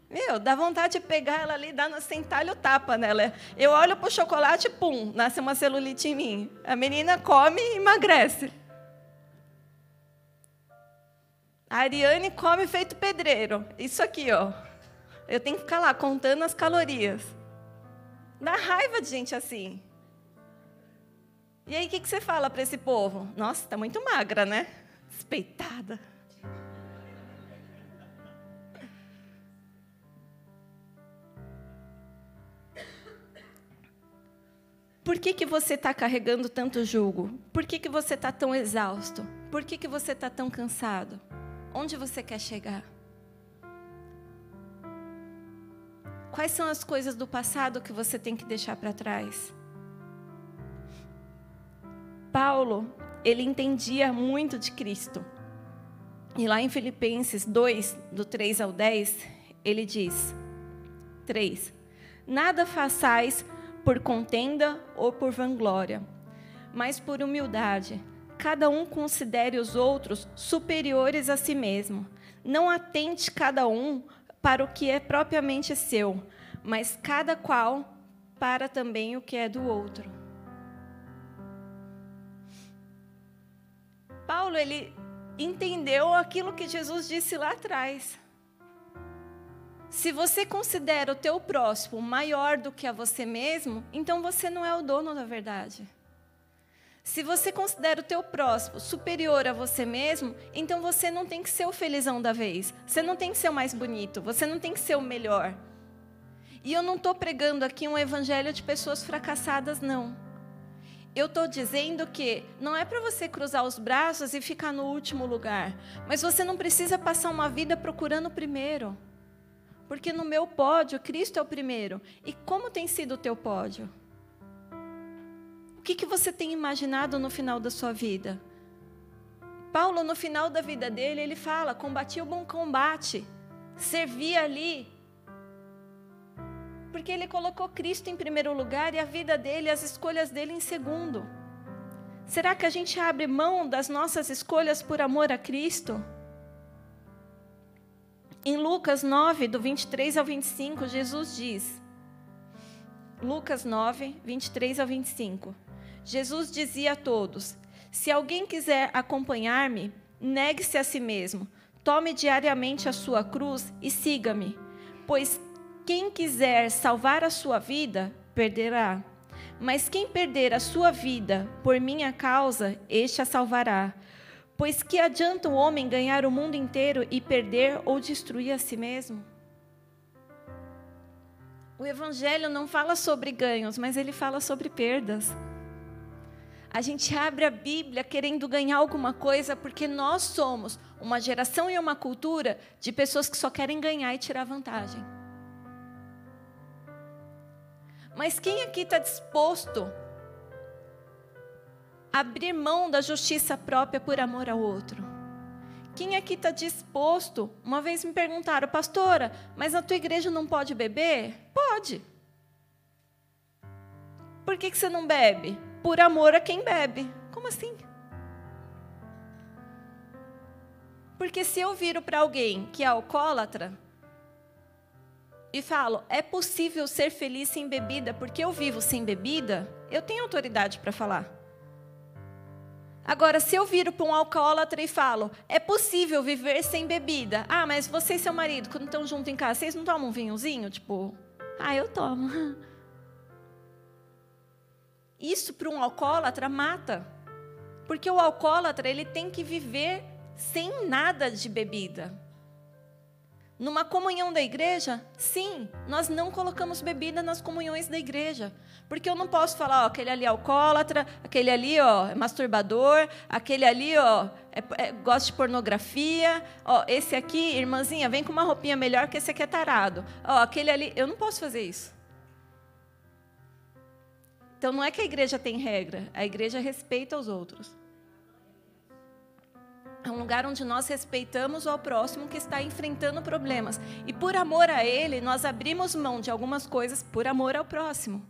Meu, dá vontade de pegar ela ali, dar no sentalho tapa nela. Eu olho para o chocolate, pum, nasce uma celulite em mim. A menina come e emagrece. A Ariane come feito pedreiro. Isso aqui, ó. Eu tenho que ficar lá contando as calorias. Dá raiva de gente assim. E aí, o que, que você fala para esse povo? Nossa, está muito magra, né? Despeitada. Por que, que você está carregando tanto jugo? Por que, que você está tão exausto? Por que, que você está tão cansado? Onde você quer chegar? Quais são as coisas do passado que você tem que deixar para trás? Paulo, ele entendia muito de Cristo. E lá em Filipenses 2, do 3 ao 10, ele diz: 3. Nada façais por contenda ou por vanglória, mas por humildade. Cada um considere os outros superiores a si mesmo. Não atente cada um para o que é propriamente seu, mas cada qual para também o que é do outro. Paulo ele entendeu aquilo que Jesus disse lá atrás. Se você considera o teu próximo maior do que a você mesmo, então você não é o dono da verdade. Se você considera o teu próximo superior a você mesmo, então você não tem que ser o felizão da vez. Você não tem que ser o mais bonito. Você não tem que ser o melhor. E eu não estou pregando aqui um evangelho de pessoas fracassadas, não. Eu estou dizendo que não é para você cruzar os braços e ficar no último lugar, mas você não precisa passar uma vida procurando o primeiro. Porque no meu pódio, Cristo é o primeiro. E como tem sido o teu pódio? O que, que você tem imaginado no final da sua vida? Paulo, no final da vida dele, ele fala: combati o bom combate, servi ali. Porque ele colocou Cristo em primeiro lugar e a vida dele, as escolhas dele em segundo. Será que a gente abre mão das nossas escolhas por amor a Cristo? Em Lucas 9, do 23 ao 25, Jesus diz: Lucas 9, 23 ao 25. Jesus dizia a todos: Se alguém quiser acompanhar-me, negue-se a si mesmo, tome diariamente a sua cruz e siga-me. Pois quem quiser salvar a sua vida, perderá. Mas quem perder a sua vida por minha causa, este a salvará. Pois que adianta o homem ganhar o mundo inteiro e perder ou destruir a si mesmo? O Evangelho não fala sobre ganhos, mas ele fala sobre perdas. A gente abre a Bíblia querendo ganhar alguma coisa porque nós somos uma geração e uma cultura de pessoas que só querem ganhar e tirar vantagem. Mas quem aqui está disposto abrir mão da justiça própria por amor ao outro. Quem aqui está disposto? Uma vez me perguntaram, pastora, mas na tua igreja não pode beber? Pode. Por que, que você não bebe? Por amor a quem bebe. Como assim? Porque se eu viro para alguém que é alcoólatra e falo, é possível ser feliz sem bebida porque eu vivo sem bebida, eu tenho autoridade para falar. Agora, se eu viro para um alcoólatra e falo, é possível viver sem bebida. Ah, mas você e seu marido, quando estão juntos em casa, vocês não tomam um vinhozinho? Tipo, ah, eu tomo. Isso para um alcoólatra mata. Porque o alcoólatra, ele tem que viver sem nada de bebida. Numa comunhão da igreja, sim, nós não colocamos bebida nas comunhões da igreja. Porque eu não posso falar, ó, aquele ali é alcoólatra, aquele ali ó, é masturbador, aquele ali ó, é, é, gosta de pornografia, ó, esse aqui, irmãzinha, vem com uma roupinha melhor que esse aqui é tarado. Ó, aquele ali, eu não posso fazer isso. Então não é que a igreja tem regra, a igreja respeita os outros. É um lugar onde nós respeitamos o próximo que está enfrentando problemas. E por amor a ele, nós abrimos mão de algumas coisas por amor ao próximo.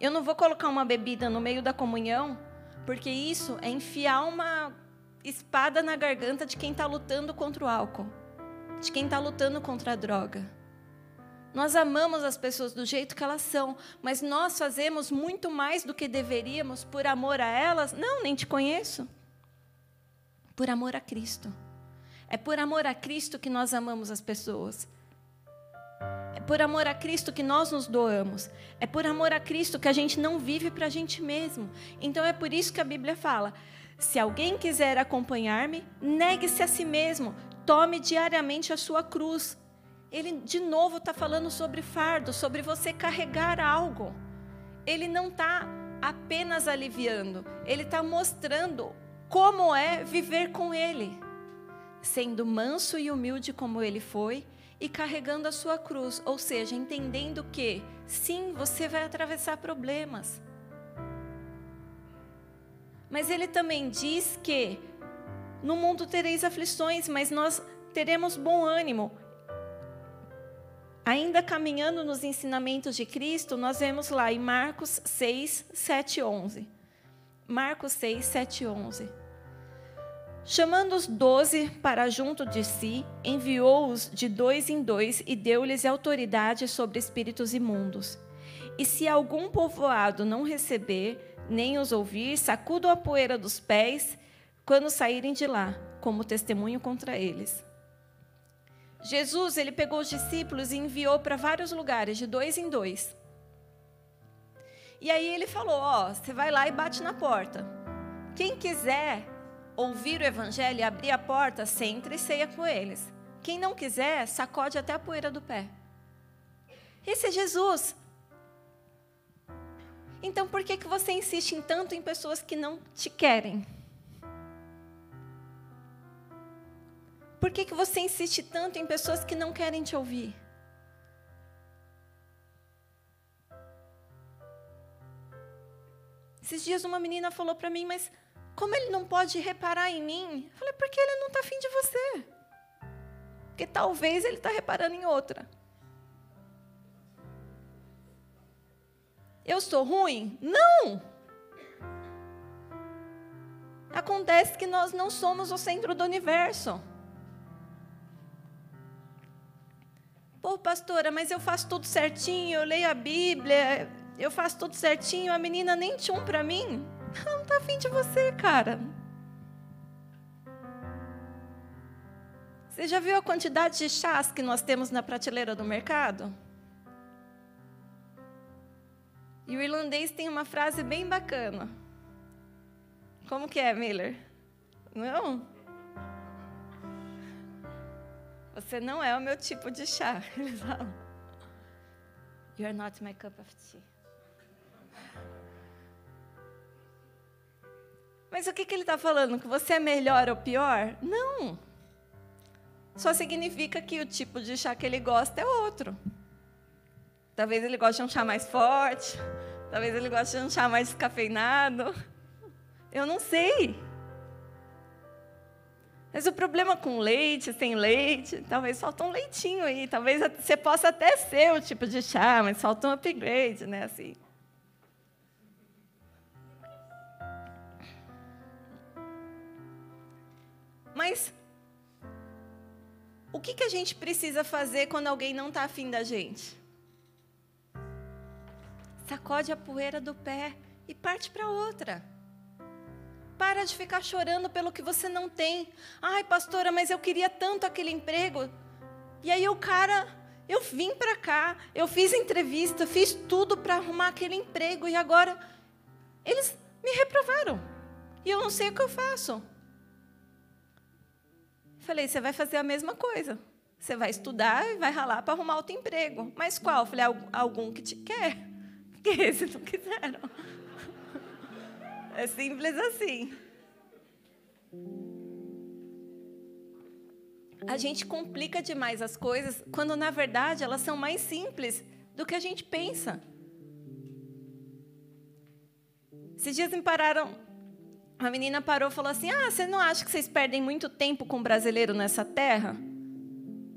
Eu não vou colocar uma bebida no meio da comunhão, porque isso é enfiar uma espada na garganta de quem está lutando contra o álcool, de quem está lutando contra a droga. Nós amamos as pessoas do jeito que elas são, mas nós fazemos muito mais do que deveríamos por amor a elas? Não, nem te conheço. Por amor a Cristo. É por amor a Cristo que nós amamos as pessoas. É por amor a Cristo que nós nos doamos. É por amor a Cristo que a gente não vive para a gente mesmo. Então é por isso que a Bíblia fala: se alguém quiser acompanhar-me, negue-se a si mesmo, tome diariamente a sua cruz ele de novo está falando sobre fardo, sobre você carregar algo. Ele não está apenas aliviando, ele está mostrando como é viver com ele, sendo manso e humilde como ele foi e carregando a sua cruz, ou seja, entendendo que sim, você vai atravessar problemas. Mas ele também diz que no mundo tereis aflições, mas nós teremos bom ânimo. Ainda caminhando nos ensinamentos de Cristo, nós vemos lá em Marcos 6, 7 11. Marcos 6, 7 11. Chamando os doze para junto de si, enviou-os de dois em dois e deu-lhes autoridade sobre espíritos imundos. E se algum povoado não receber, nem os ouvir, sacudo a poeira dos pés quando saírem de lá, como testemunho contra eles. Jesus, ele pegou os discípulos e enviou para vários lugares, de dois em dois. E aí ele falou: Ó, você vai lá e bate na porta. Quem quiser ouvir o evangelho e abrir a porta, você e ceia com eles. Quem não quiser, sacode até a poeira do pé. Esse é Jesus. Então por que, que você insiste em tanto em pessoas que não te querem? Por que, que você insiste tanto em pessoas que não querem te ouvir? Esses dias uma menina falou para mim, mas como ele não pode reparar em mim? Eu falei, porque ele não está afim de você. Porque talvez ele está reparando em outra. Eu sou ruim? Não! Acontece que nós não somos o centro do universo. Pô, pastora, mas eu faço tudo certinho, eu leio a Bíblia, eu faço tudo certinho, a menina nem tchum para mim. Ela não tá afim de você, cara. Você já viu a quantidade de chás que nós temos na prateleira do mercado? E o irlandês tem uma frase bem bacana. Como que é, Miller? Não? Você não é o meu tipo de chá. Eles falam. You're not my cup of tea. Mas o que, que ele está falando? Que você é melhor ou pior? Não. Só significa que o tipo de chá que ele gosta é outro. Talvez ele goste de um chá mais forte. Talvez ele goste de um chá mais descafeinado. Eu não sei. Mas o problema com leite, sem leite, talvez falta um leitinho aí. Talvez você possa até ser o tipo de chá, mas falta um upgrade, né? Assim. Mas o que, que a gente precisa fazer quando alguém não está afim da gente? Sacode a poeira do pé e parte para outra. Para de ficar chorando pelo que você não tem. Ai, pastora, mas eu queria tanto aquele emprego. E aí o cara, eu vim para cá, eu fiz entrevista, fiz tudo para arrumar aquele emprego e agora eles me reprovaram. E eu não sei o que eu faço. Falei, você vai fazer a mesma coisa. Você vai estudar e vai ralar para arrumar outro emprego. Mas qual? Falei, algum que te quer. Porque esse não quiseram. É simples assim. A gente complica demais as coisas quando na verdade elas são mais simples do que a gente pensa. Esses dias me pararam, a menina parou e falou assim: Ah, você não acha que vocês perdem muito tempo com brasileiro nessa terra?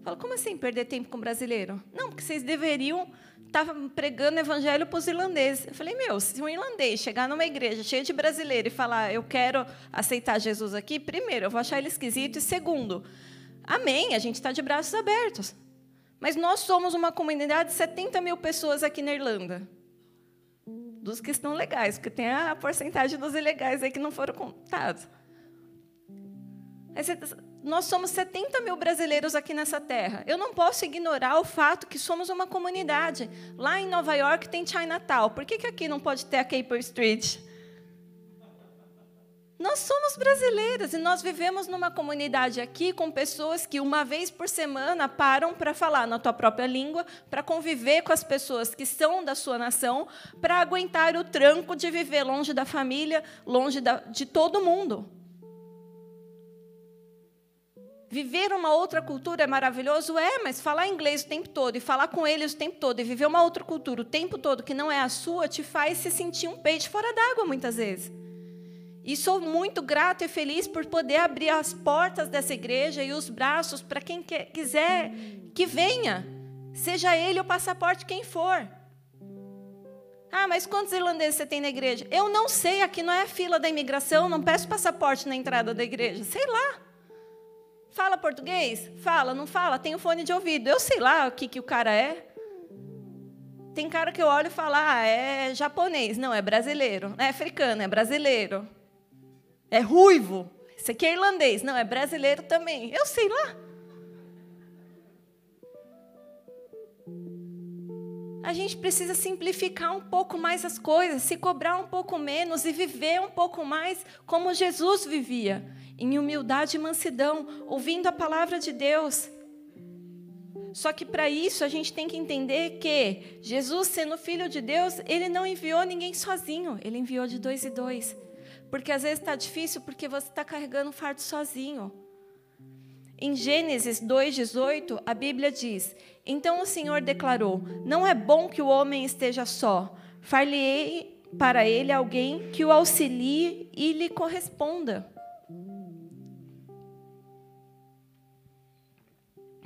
Falo, como assim perder tempo com brasileiro? Não, porque vocês deveriam estar estava pregando evangelho para os irlandeses. Eu falei, meu, se um irlandês chegar numa igreja cheia de brasileiros e falar, eu quero aceitar Jesus aqui, primeiro, eu vou achar ele esquisito, e segundo, amém, a gente está de braços abertos. Mas nós somos uma comunidade de 70 mil pessoas aqui na Irlanda. Dos que estão legais, porque tem a porcentagem dos ilegais aí que não foram contados. Nós somos 70 mil brasileiros aqui nessa terra. Eu não posso ignorar o fato que somos uma comunidade. Lá em Nova York tem Chinatown. Por que, que aqui não pode ter a Capel Street? Nós somos brasileiros e nós vivemos numa comunidade aqui com pessoas que uma vez por semana param para falar na tua própria língua, para conviver com as pessoas que são da sua nação, para aguentar o tranco de viver longe da família, longe da, de todo mundo. Viver uma outra cultura é maravilhoso? É, mas falar inglês o tempo todo e falar com eles o tempo todo e viver uma outra cultura o tempo todo que não é a sua te faz se sentir um peixe fora d'água muitas vezes. E sou muito grata e feliz por poder abrir as portas dessa igreja e os braços para quem quer, quiser que venha, seja ele o passaporte quem for. Ah, mas quantos irlandeses você tem na igreja? Eu não sei, aqui não é a fila da imigração, não peço passaporte na entrada da igreja. Sei lá. Fala português? Fala, não fala? Tem o fone de ouvido. Eu sei lá o que, que o cara é. Tem cara que eu olho e falo, ah, é japonês. Não, é brasileiro. É africano, é brasileiro. É ruivo. Esse aqui é irlandês. Não, é brasileiro também. Eu sei lá. A gente precisa simplificar um pouco mais as coisas, se cobrar um pouco menos e viver um pouco mais como Jesus vivia em humildade e mansidão, ouvindo a palavra de Deus. Só que para isso a gente tem que entender que Jesus, sendo filho de Deus, ele não enviou ninguém sozinho, ele enviou de dois e dois. Porque às vezes está difícil porque você está carregando um fardo sozinho. Em Gênesis 2,18, a Bíblia diz: Então o Senhor declarou: Não é bom que o homem esteja só. Far-lhe-ei para ele alguém que o auxilie e lhe corresponda.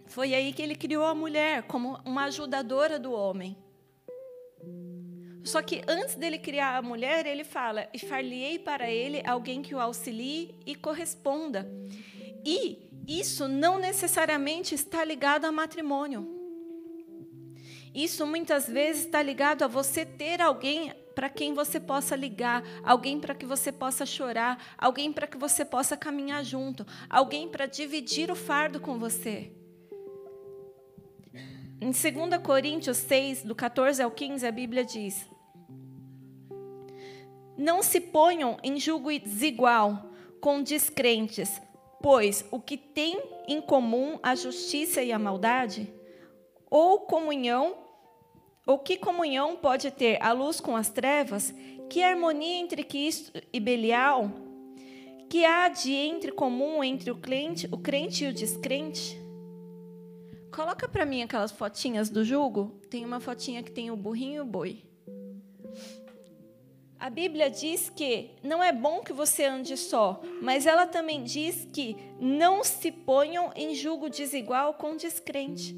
Foi aí que ele criou a mulher como uma ajudadora do homem. Só que antes dele criar a mulher, ele fala: E far-lhe-ei para ele alguém que o auxilie e corresponda. E isso não necessariamente está ligado a matrimônio. Isso muitas vezes está ligado a você ter alguém para quem você possa ligar, alguém para que você possa chorar, alguém para que você possa caminhar junto, alguém para dividir o fardo com você. Em 2 Coríntios 6, do 14 ao 15, a Bíblia diz: Não se ponham em julgo desigual com descrentes, pois o que tem em comum a justiça e a maldade? Ou comunhão, ou que comunhão pode ter a luz com as trevas? Que harmonia entre Cristo e Belial? Que há de entre comum entre o crente, o crente e o descrente? Coloca para mim aquelas fotinhas do jugo. Tem uma fotinha que tem o burrinho e o boi. A Bíblia diz que não é bom que você ande só, mas ela também diz que não se ponham em julgo desigual com descrente.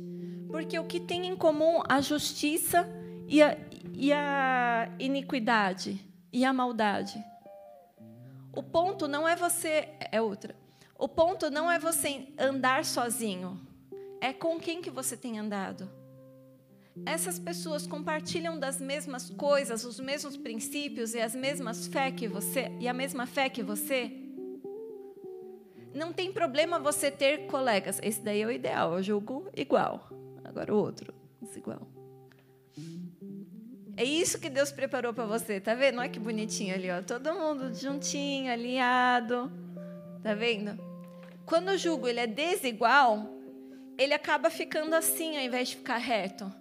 Porque o que tem em comum a justiça e a, e a iniquidade e a maldade. O ponto não é você. É outra. O ponto não é você andar sozinho é com quem que você tem andado. Essas pessoas compartilham das mesmas coisas, os mesmos princípios e as mesmas fé que você e a mesma fé que você. Não tem problema você ter colegas. Esse daí é o ideal, eu julgo igual. Agora o outro, desigual. É isso que Deus preparou para você, tá vendo? Olha que bonitinho ali, ó. Todo mundo juntinho, alinhado. Tá vendo? Quando o jugo ele é desigual, ele acaba ficando assim ao invés de ficar reto.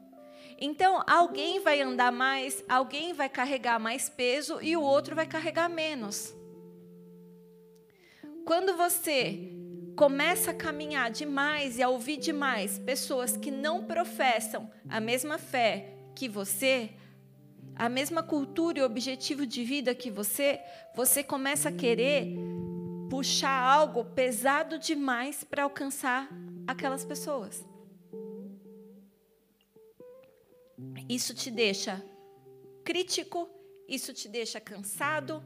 Então, alguém vai andar mais, alguém vai carregar mais peso e o outro vai carregar menos. Quando você começa a caminhar demais e a ouvir demais pessoas que não professam a mesma fé que você, a mesma cultura e objetivo de vida que você, você começa a querer puxar algo pesado demais para alcançar aquelas pessoas. isso te deixa crítico, isso te deixa cansado,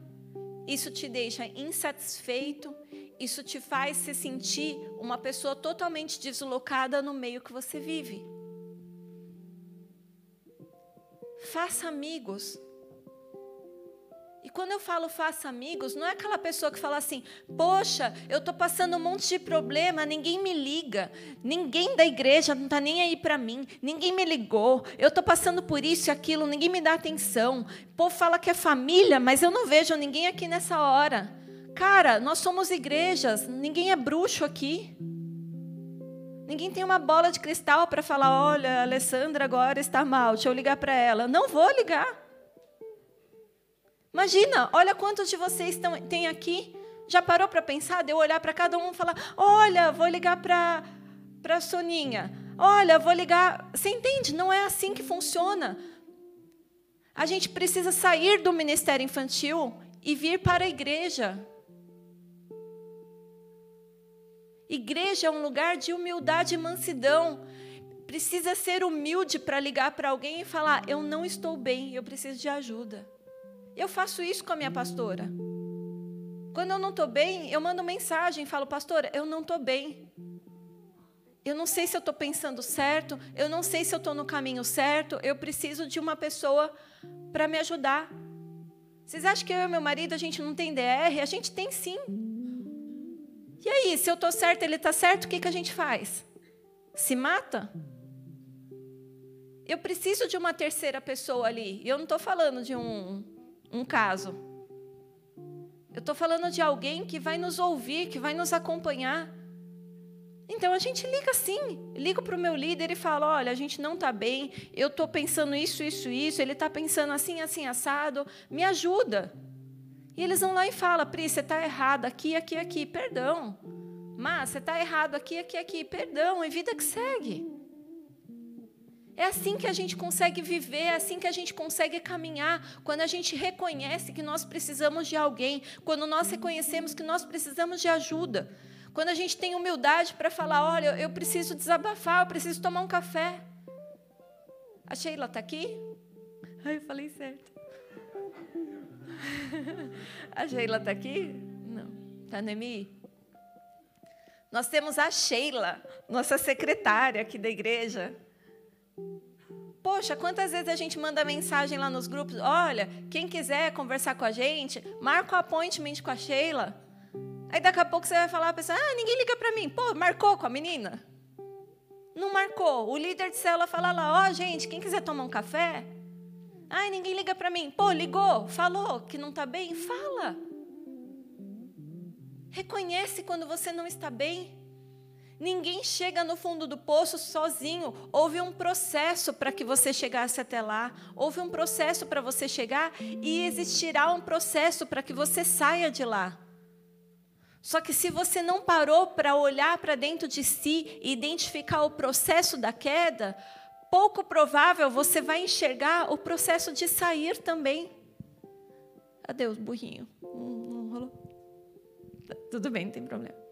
isso te deixa insatisfeito, isso te faz se sentir uma pessoa totalmente deslocada no meio que você vive. Faça amigos e quando eu falo faça amigos, não é aquela pessoa que fala assim: poxa, eu estou passando um monte de problema, ninguém me liga, ninguém da igreja não está nem aí para mim, ninguém me ligou, eu estou passando por isso e aquilo, ninguém me dá atenção. O povo fala que é família, mas eu não vejo ninguém aqui nessa hora. Cara, nós somos igrejas, ninguém é bruxo aqui. Ninguém tem uma bola de cristal para falar: olha, a Alessandra agora está mal, deixa eu ligar para ela. Não vou ligar. Imagina, olha quantos de vocês estão, tem aqui. Já parou para pensar? De eu olhar para cada um e falar: olha, vou ligar para a Soninha. Olha, vou ligar. Você entende? Não é assim que funciona. A gente precisa sair do ministério infantil e vir para a igreja. Igreja é um lugar de humildade e mansidão. Precisa ser humilde para ligar para alguém e falar: Eu não estou bem, eu preciso de ajuda. Eu faço isso com a minha pastora. Quando eu não estou bem, eu mando mensagem e falo, pastora, eu não estou bem. Eu não sei se eu estou pensando certo, eu não sei se eu estou no caminho certo, eu preciso de uma pessoa para me ajudar. Vocês acham que eu e meu marido a gente não tem DR? A gente tem sim. E aí, se eu estou certo, ele está certo, o que, que a gente faz? Se mata? Eu preciso de uma terceira pessoa ali. E eu não estou falando de um um caso. Eu estou falando de alguém que vai nos ouvir, que vai nos acompanhar. Então a gente liga sim, ligo para o meu líder e falo: olha, a gente não está bem, eu estou pensando isso, isso, isso, ele está pensando assim, assim, assado, me ajuda. E eles vão lá e falam: Pri, você está errado aqui, aqui, aqui, perdão. Mas você está errado aqui, aqui, aqui, perdão, e vida que segue. É assim que a gente consegue viver, é assim que a gente consegue caminhar, quando a gente reconhece que nós precisamos de alguém, quando nós reconhecemos que nós precisamos de ajuda, quando a gente tem humildade para falar: olha, eu preciso desabafar, eu preciso tomar um café. A Sheila está aqui? Ai, eu falei certo. A Sheila está aqui? Não. Está Nemi? Nós temos a Sheila, nossa secretária aqui da igreja. Poxa, quantas vezes a gente manda mensagem lá nos grupos? Olha, quem quiser conversar com a gente, marca o appointment com a Sheila. Aí daqui a pouco você vai falar a pessoa, ah, ninguém liga para mim. Pô, marcou com a menina? Não marcou. O líder de célula fala lá, ó, oh, gente, quem quiser tomar um café? Ai, ninguém liga para mim. Pô, ligou, falou que não está bem? Fala. Reconhece quando você não está bem. Ninguém chega no fundo do poço sozinho. Houve um processo para que você chegasse até lá. Houve um processo para você chegar e existirá um processo para que você saia de lá. Só que se você não parou para olhar para dentro de si e identificar o processo da queda, pouco provável você vai enxergar o processo de sair também. Adeus, burrinho. Não rolou? Tudo bem, não tem problema.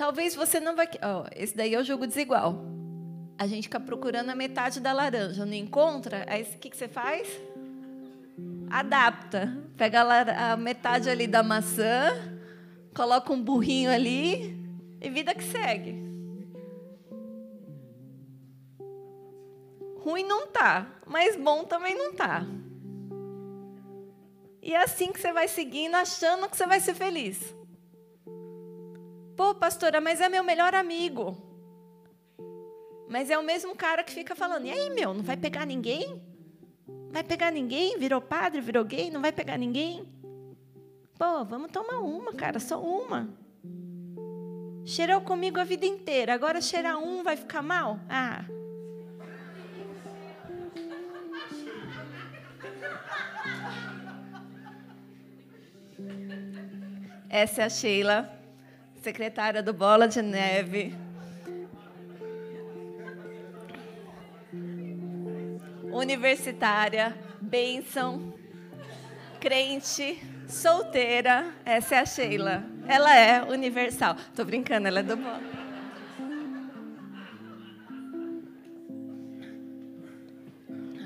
Talvez você não vai. Oh, esse daí é o jogo desigual. A gente fica procurando a metade da laranja, não encontra? Aí o que, que você faz? Adapta. Pega a, a metade ali da maçã, coloca um burrinho ali e vida que segue. Ruim não tá, mas bom também não tá. E é assim que você vai seguindo, achando que você vai ser feliz. Pô, pastora, mas é meu melhor amigo. Mas é o mesmo cara que fica falando: e aí, meu, não vai pegar ninguém? Vai pegar ninguém? Virou padre, virou gay? Não vai pegar ninguém? Pô, vamos tomar uma, cara, só uma. Cheirou comigo a vida inteira, agora cheirar um vai ficar mal? Ah. Essa é a Sheila secretária do Bola de Neve. Universitária, bênção, crente, solteira. Essa é a Sheila. Ela é universal. Tô brincando, ela é do Bola.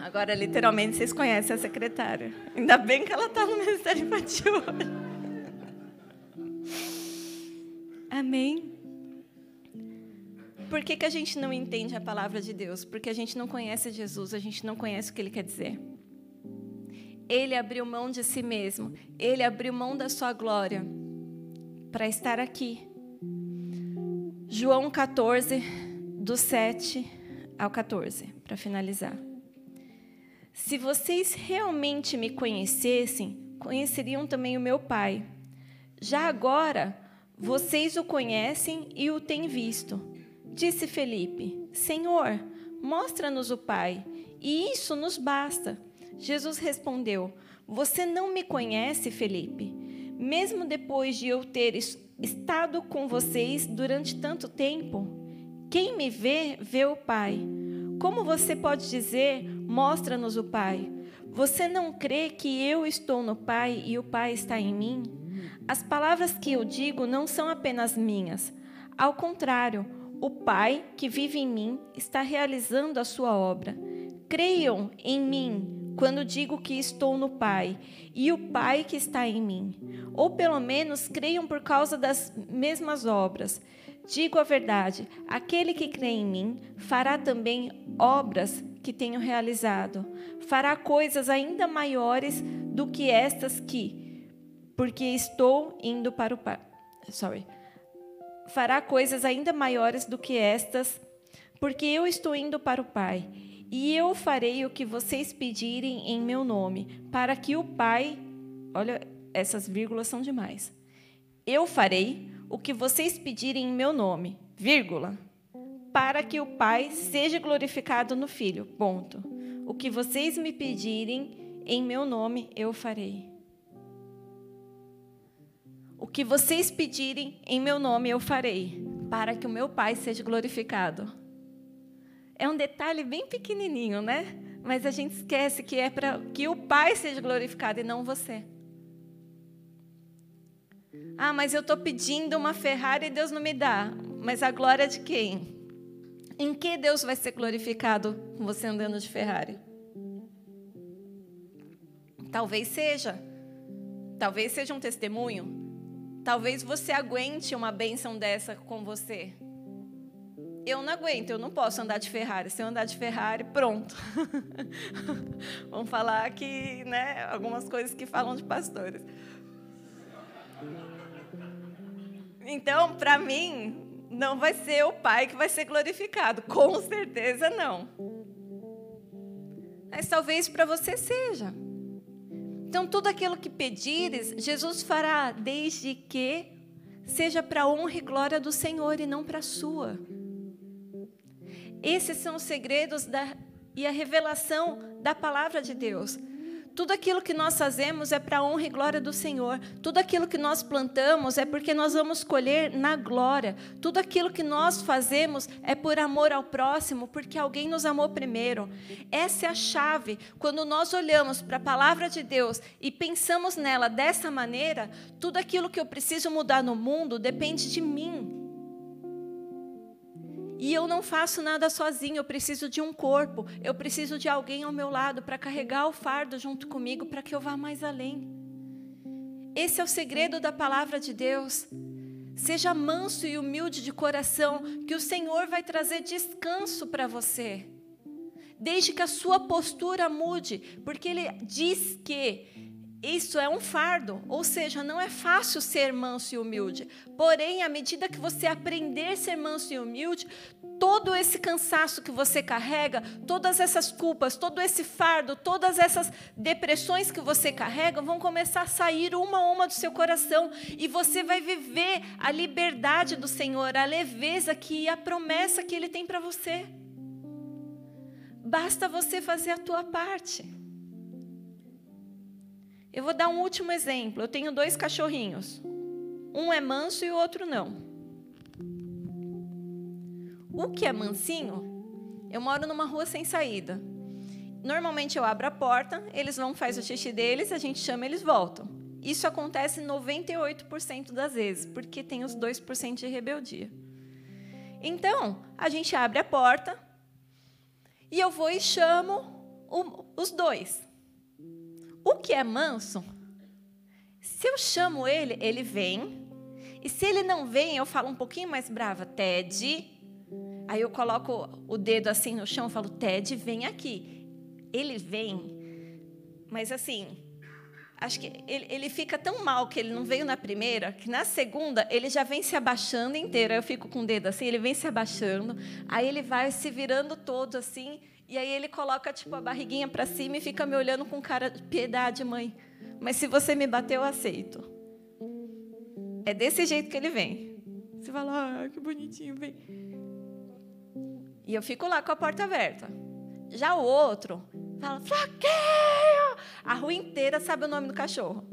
Agora, literalmente, vocês conhecem a secretária. Ainda bem que ela está no Ministério Infantil hoje. Amém. Por que, que a gente não entende a palavra de Deus? Porque a gente não conhece Jesus, a gente não conhece o que ele quer dizer. Ele abriu mão de si mesmo, ele abriu mão da sua glória para estar aqui. João 14, do 7 ao 14, para finalizar. Se vocês realmente me conhecessem, conheceriam também o meu Pai. Já agora, vocês o conhecem e o têm visto. Disse Felipe: Senhor, mostra-nos o Pai, e isso nos basta. Jesus respondeu: Você não me conhece, Felipe? Mesmo depois de eu ter estado com vocês durante tanto tempo? Quem me vê, vê o Pai. Como você pode dizer: Mostra-nos o Pai? Você não crê que eu estou no Pai e o Pai está em mim? As palavras que eu digo não são apenas minhas. Ao contrário, o Pai que vive em mim está realizando a sua obra. Creiam em mim quando digo que estou no Pai e o Pai que está em mim. Ou pelo menos creiam por causa das mesmas obras. Digo a verdade: aquele que crê em mim fará também obras que tenho realizado. Fará coisas ainda maiores do que estas que porque estou indo para o Pai. Sorry. Fará coisas ainda maiores do que estas, porque eu estou indo para o Pai. E eu farei o que vocês pedirem em meu nome, para que o Pai. Olha, essas vírgulas são demais. Eu farei o que vocês pedirem em meu nome, vírgula, para que o Pai seja glorificado no Filho. Ponto. O que vocês me pedirem em meu nome, eu farei. O que vocês pedirem em meu nome eu farei, para que o meu Pai seja glorificado. É um detalhe bem pequenininho, né? Mas a gente esquece que é para que o Pai seja glorificado e não você. Ah, mas eu estou pedindo uma Ferrari e Deus não me dá. Mas a glória de quem? Em que Deus vai ser glorificado com você andando de Ferrari? Talvez seja. Talvez seja um testemunho. Talvez você aguente uma bênção dessa com você. Eu não aguento, eu não posso andar de Ferrari. Se eu andar de Ferrari, pronto. Vamos falar aqui, né, algumas coisas que falam de pastores. Então, para mim, não vai ser o Pai que vai ser glorificado. Com certeza não. Mas talvez para você seja. Então, tudo aquilo que pedires, Jesus fará, desde que seja para a honra e glória do Senhor e não para a sua. Esses são os segredos da, e a revelação da palavra de Deus. Tudo aquilo que nós fazemos é para a honra e glória do Senhor. Tudo aquilo que nós plantamos é porque nós vamos colher na glória. Tudo aquilo que nós fazemos é por amor ao próximo, porque alguém nos amou primeiro. Essa é a chave. Quando nós olhamos para a palavra de Deus e pensamos nela dessa maneira, tudo aquilo que eu preciso mudar no mundo depende de mim. E eu não faço nada sozinho, eu preciso de um corpo, eu preciso de alguém ao meu lado para carregar o fardo junto comigo para que eu vá mais além. Esse é o segredo da palavra de Deus. Seja manso e humilde de coração, que o Senhor vai trazer descanso para você. Desde que a sua postura mude, porque Ele diz que isso é um fardo, ou seja, não é fácil ser manso e humilde. Porém, à medida que você aprender a ser manso e humilde, todo esse cansaço que você carrega, todas essas culpas, todo esse fardo, todas essas depressões que você carrega vão começar a sair uma a uma do seu coração e você vai viver a liberdade do Senhor, a leveza que a promessa que ele tem para você. Basta você fazer a tua parte. Eu vou dar um último exemplo. Eu tenho dois cachorrinhos. Um é manso e o outro não. O que é mansinho, eu moro numa rua sem saída. Normalmente eu abro a porta, eles vão faz o xixi deles, a gente chama, eles voltam. Isso acontece 98% das vezes, porque tem os 2% de rebeldia. Então, a gente abre a porta e eu vou e chamo o, os dois. O que é manso, se eu chamo ele, ele vem. E se ele não vem, eu falo um pouquinho mais brava, Ted. Aí eu coloco o dedo assim no chão e falo, Ted, vem aqui. Ele vem, mas assim, acho que ele, ele fica tão mal que ele não veio na primeira, que na segunda ele já vem se abaixando inteiro. Eu fico com o dedo assim, ele vem se abaixando, aí ele vai se virando todo assim, e aí ele coloca tipo a barriguinha para cima e fica me olhando com cara de piedade, mãe. Mas se você me bater, eu aceito. É desse jeito que ele vem. Você fala, ah, que bonitinho, vem. E eu fico lá com a porta aberta. Já o outro fala, Flaqueio! A rua inteira sabe o nome do cachorro.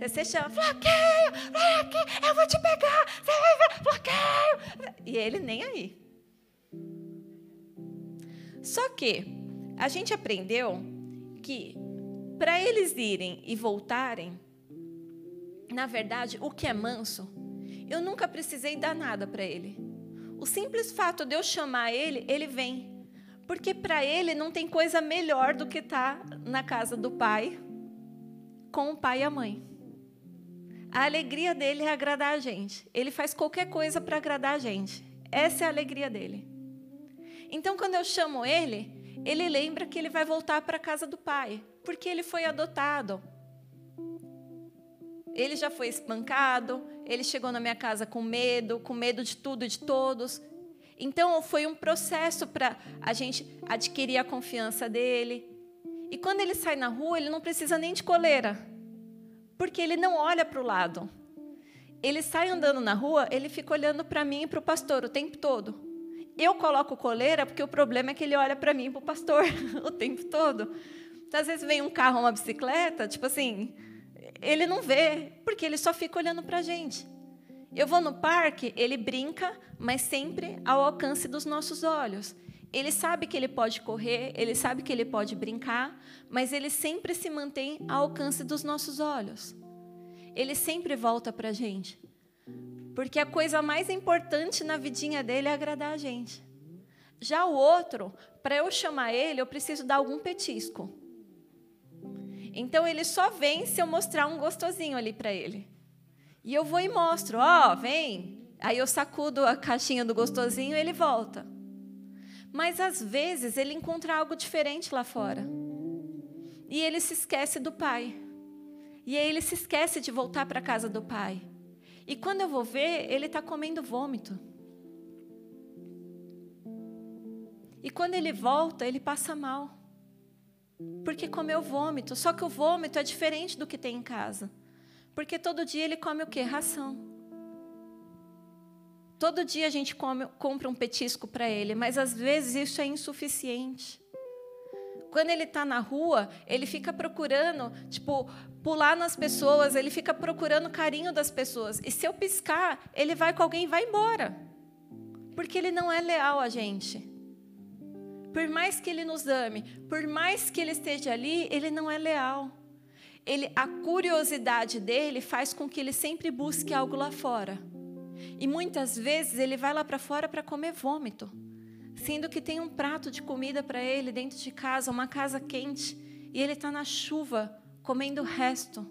Você chama, Flaqueio, Flaqueio, eu vou te pegar, você vai ver, Flaqueio. E ele nem aí. Só que a gente aprendeu que para eles irem e voltarem, na verdade, o que é manso, eu nunca precisei dar nada para ele. O simples fato de eu chamar ele, ele vem. Porque para ele não tem coisa melhor do que estar tá na casa do pai com o pai e a mãe. A alegria dele é agradar a gente. Ele faz qualquer coisa para agradar a gente. Essa é a alegria dele. Então, quando eu chamo ele, ele lembra que ele vai voltar para a casa do pai, porque ele foi adotado. Ele já foi espancado, ele chegou na minha casa com medo, com medo de tudo e de todos. Então, foi um processo para a gente adquirir a confiança dele. E quando ele sai na rua, ele não precisa nem de coleira, porque ele não olha para o lado. Ele sai andando na rua, ele fica olhando para mim e para o pastor o tempo todo. Eu coloco coleira porque o problema é que ele olha para mim, para o pastor, o tempo todo. Então, às vezes vem um carro, uma bicicleta, tipo assim, ele não vê, porque ele só fica olhando para a gente. Eu vou no parque, ele brinca, mas sempre ao alcance dos nossos olhos. Ele sabe que ele pode correr, ele sabe que ele pode brincar, mas ele sempre se mantém ao alcance dos nossos olhos. Ele sempre volta para a gente. Porque a coisa mais importante na vidinha dele é agradar a gente. Já o outro, para eu chamar ele, eu preciso dar algum petisco. Então ele só vem se eu mostrar um gostosinho ali para ele. E eu vou e mostro, ó, oh, vem. Aí eu sacudo a caixinha do gostosinho e ele volta. Mas às vezes ele encontra algo diferente lá fora. E ele se esquece do pai. E aí ele se esquece de voltar para a casa do pai. E quando eu vou ver, ele está comendo vômito. E quando ele volta, ele passa mal. Porque comeu vômito. Só que o vômito é diferente do que tem em casa. Porque todo dia ele come o quê? Ração. Todo dia a gente come, compra um petisco para ele, mas às vezes isso é insuficiente. Quando ele está na rua, ele fica procurando, tipo, pular nas pessoas, ele fica procurando carinho das pessoas. E se eu piscar, ele vai com alguém e vai embora. Porque ele não é leal a gente. Por mais que ele nos ame, por mais que ele esteja ali, ele não é leal. Ele, a curiosidade dele faz com que ele sempre busque algo lá fora. E muitas vezes ele vai lá para fora para comer vômito sendo que tem um prato de comida para ele dentro de casa, uma casa quente, e ele está na chuva comendo o resto.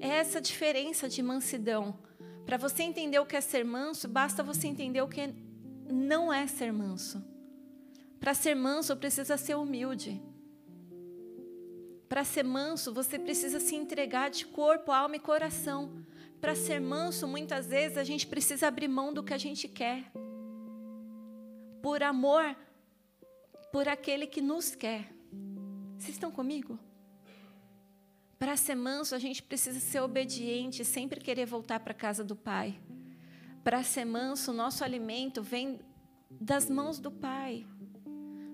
É essa diferença de mansidão. Para você entender o que é ser manso, basta você entender o que não é ser manso. Para ser manso, precisa ser humilde. Para ser manso, você precisa se entregar de corpo, alma e coração para ser manso, muitas vezes a gente precisa abrir mão do que a gente quer. Por amor por aquele que nos quer. Vocês estão comigo? Para ser manso, a gente precisa ser obediente, sempre querer voltar para a casa do Pai. Para ser manso, nosso alimento vem das mãos do Pai.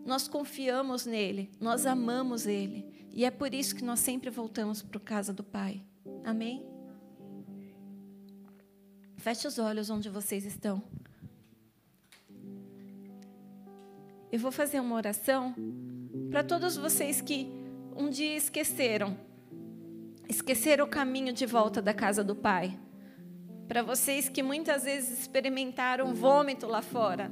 Nós confiamos nele, nós amamos ele. E é por isso que nós sempre voltamos para a casa do Pai. Amém? Feche os olhos onde vocês estão. Eu vou fazer uma oração para todos vocês que um dia esqueceram, esqueceram o caminho de volta da casa do Pai. Para vocês que muitas vezes experimentaram vômito lá fora,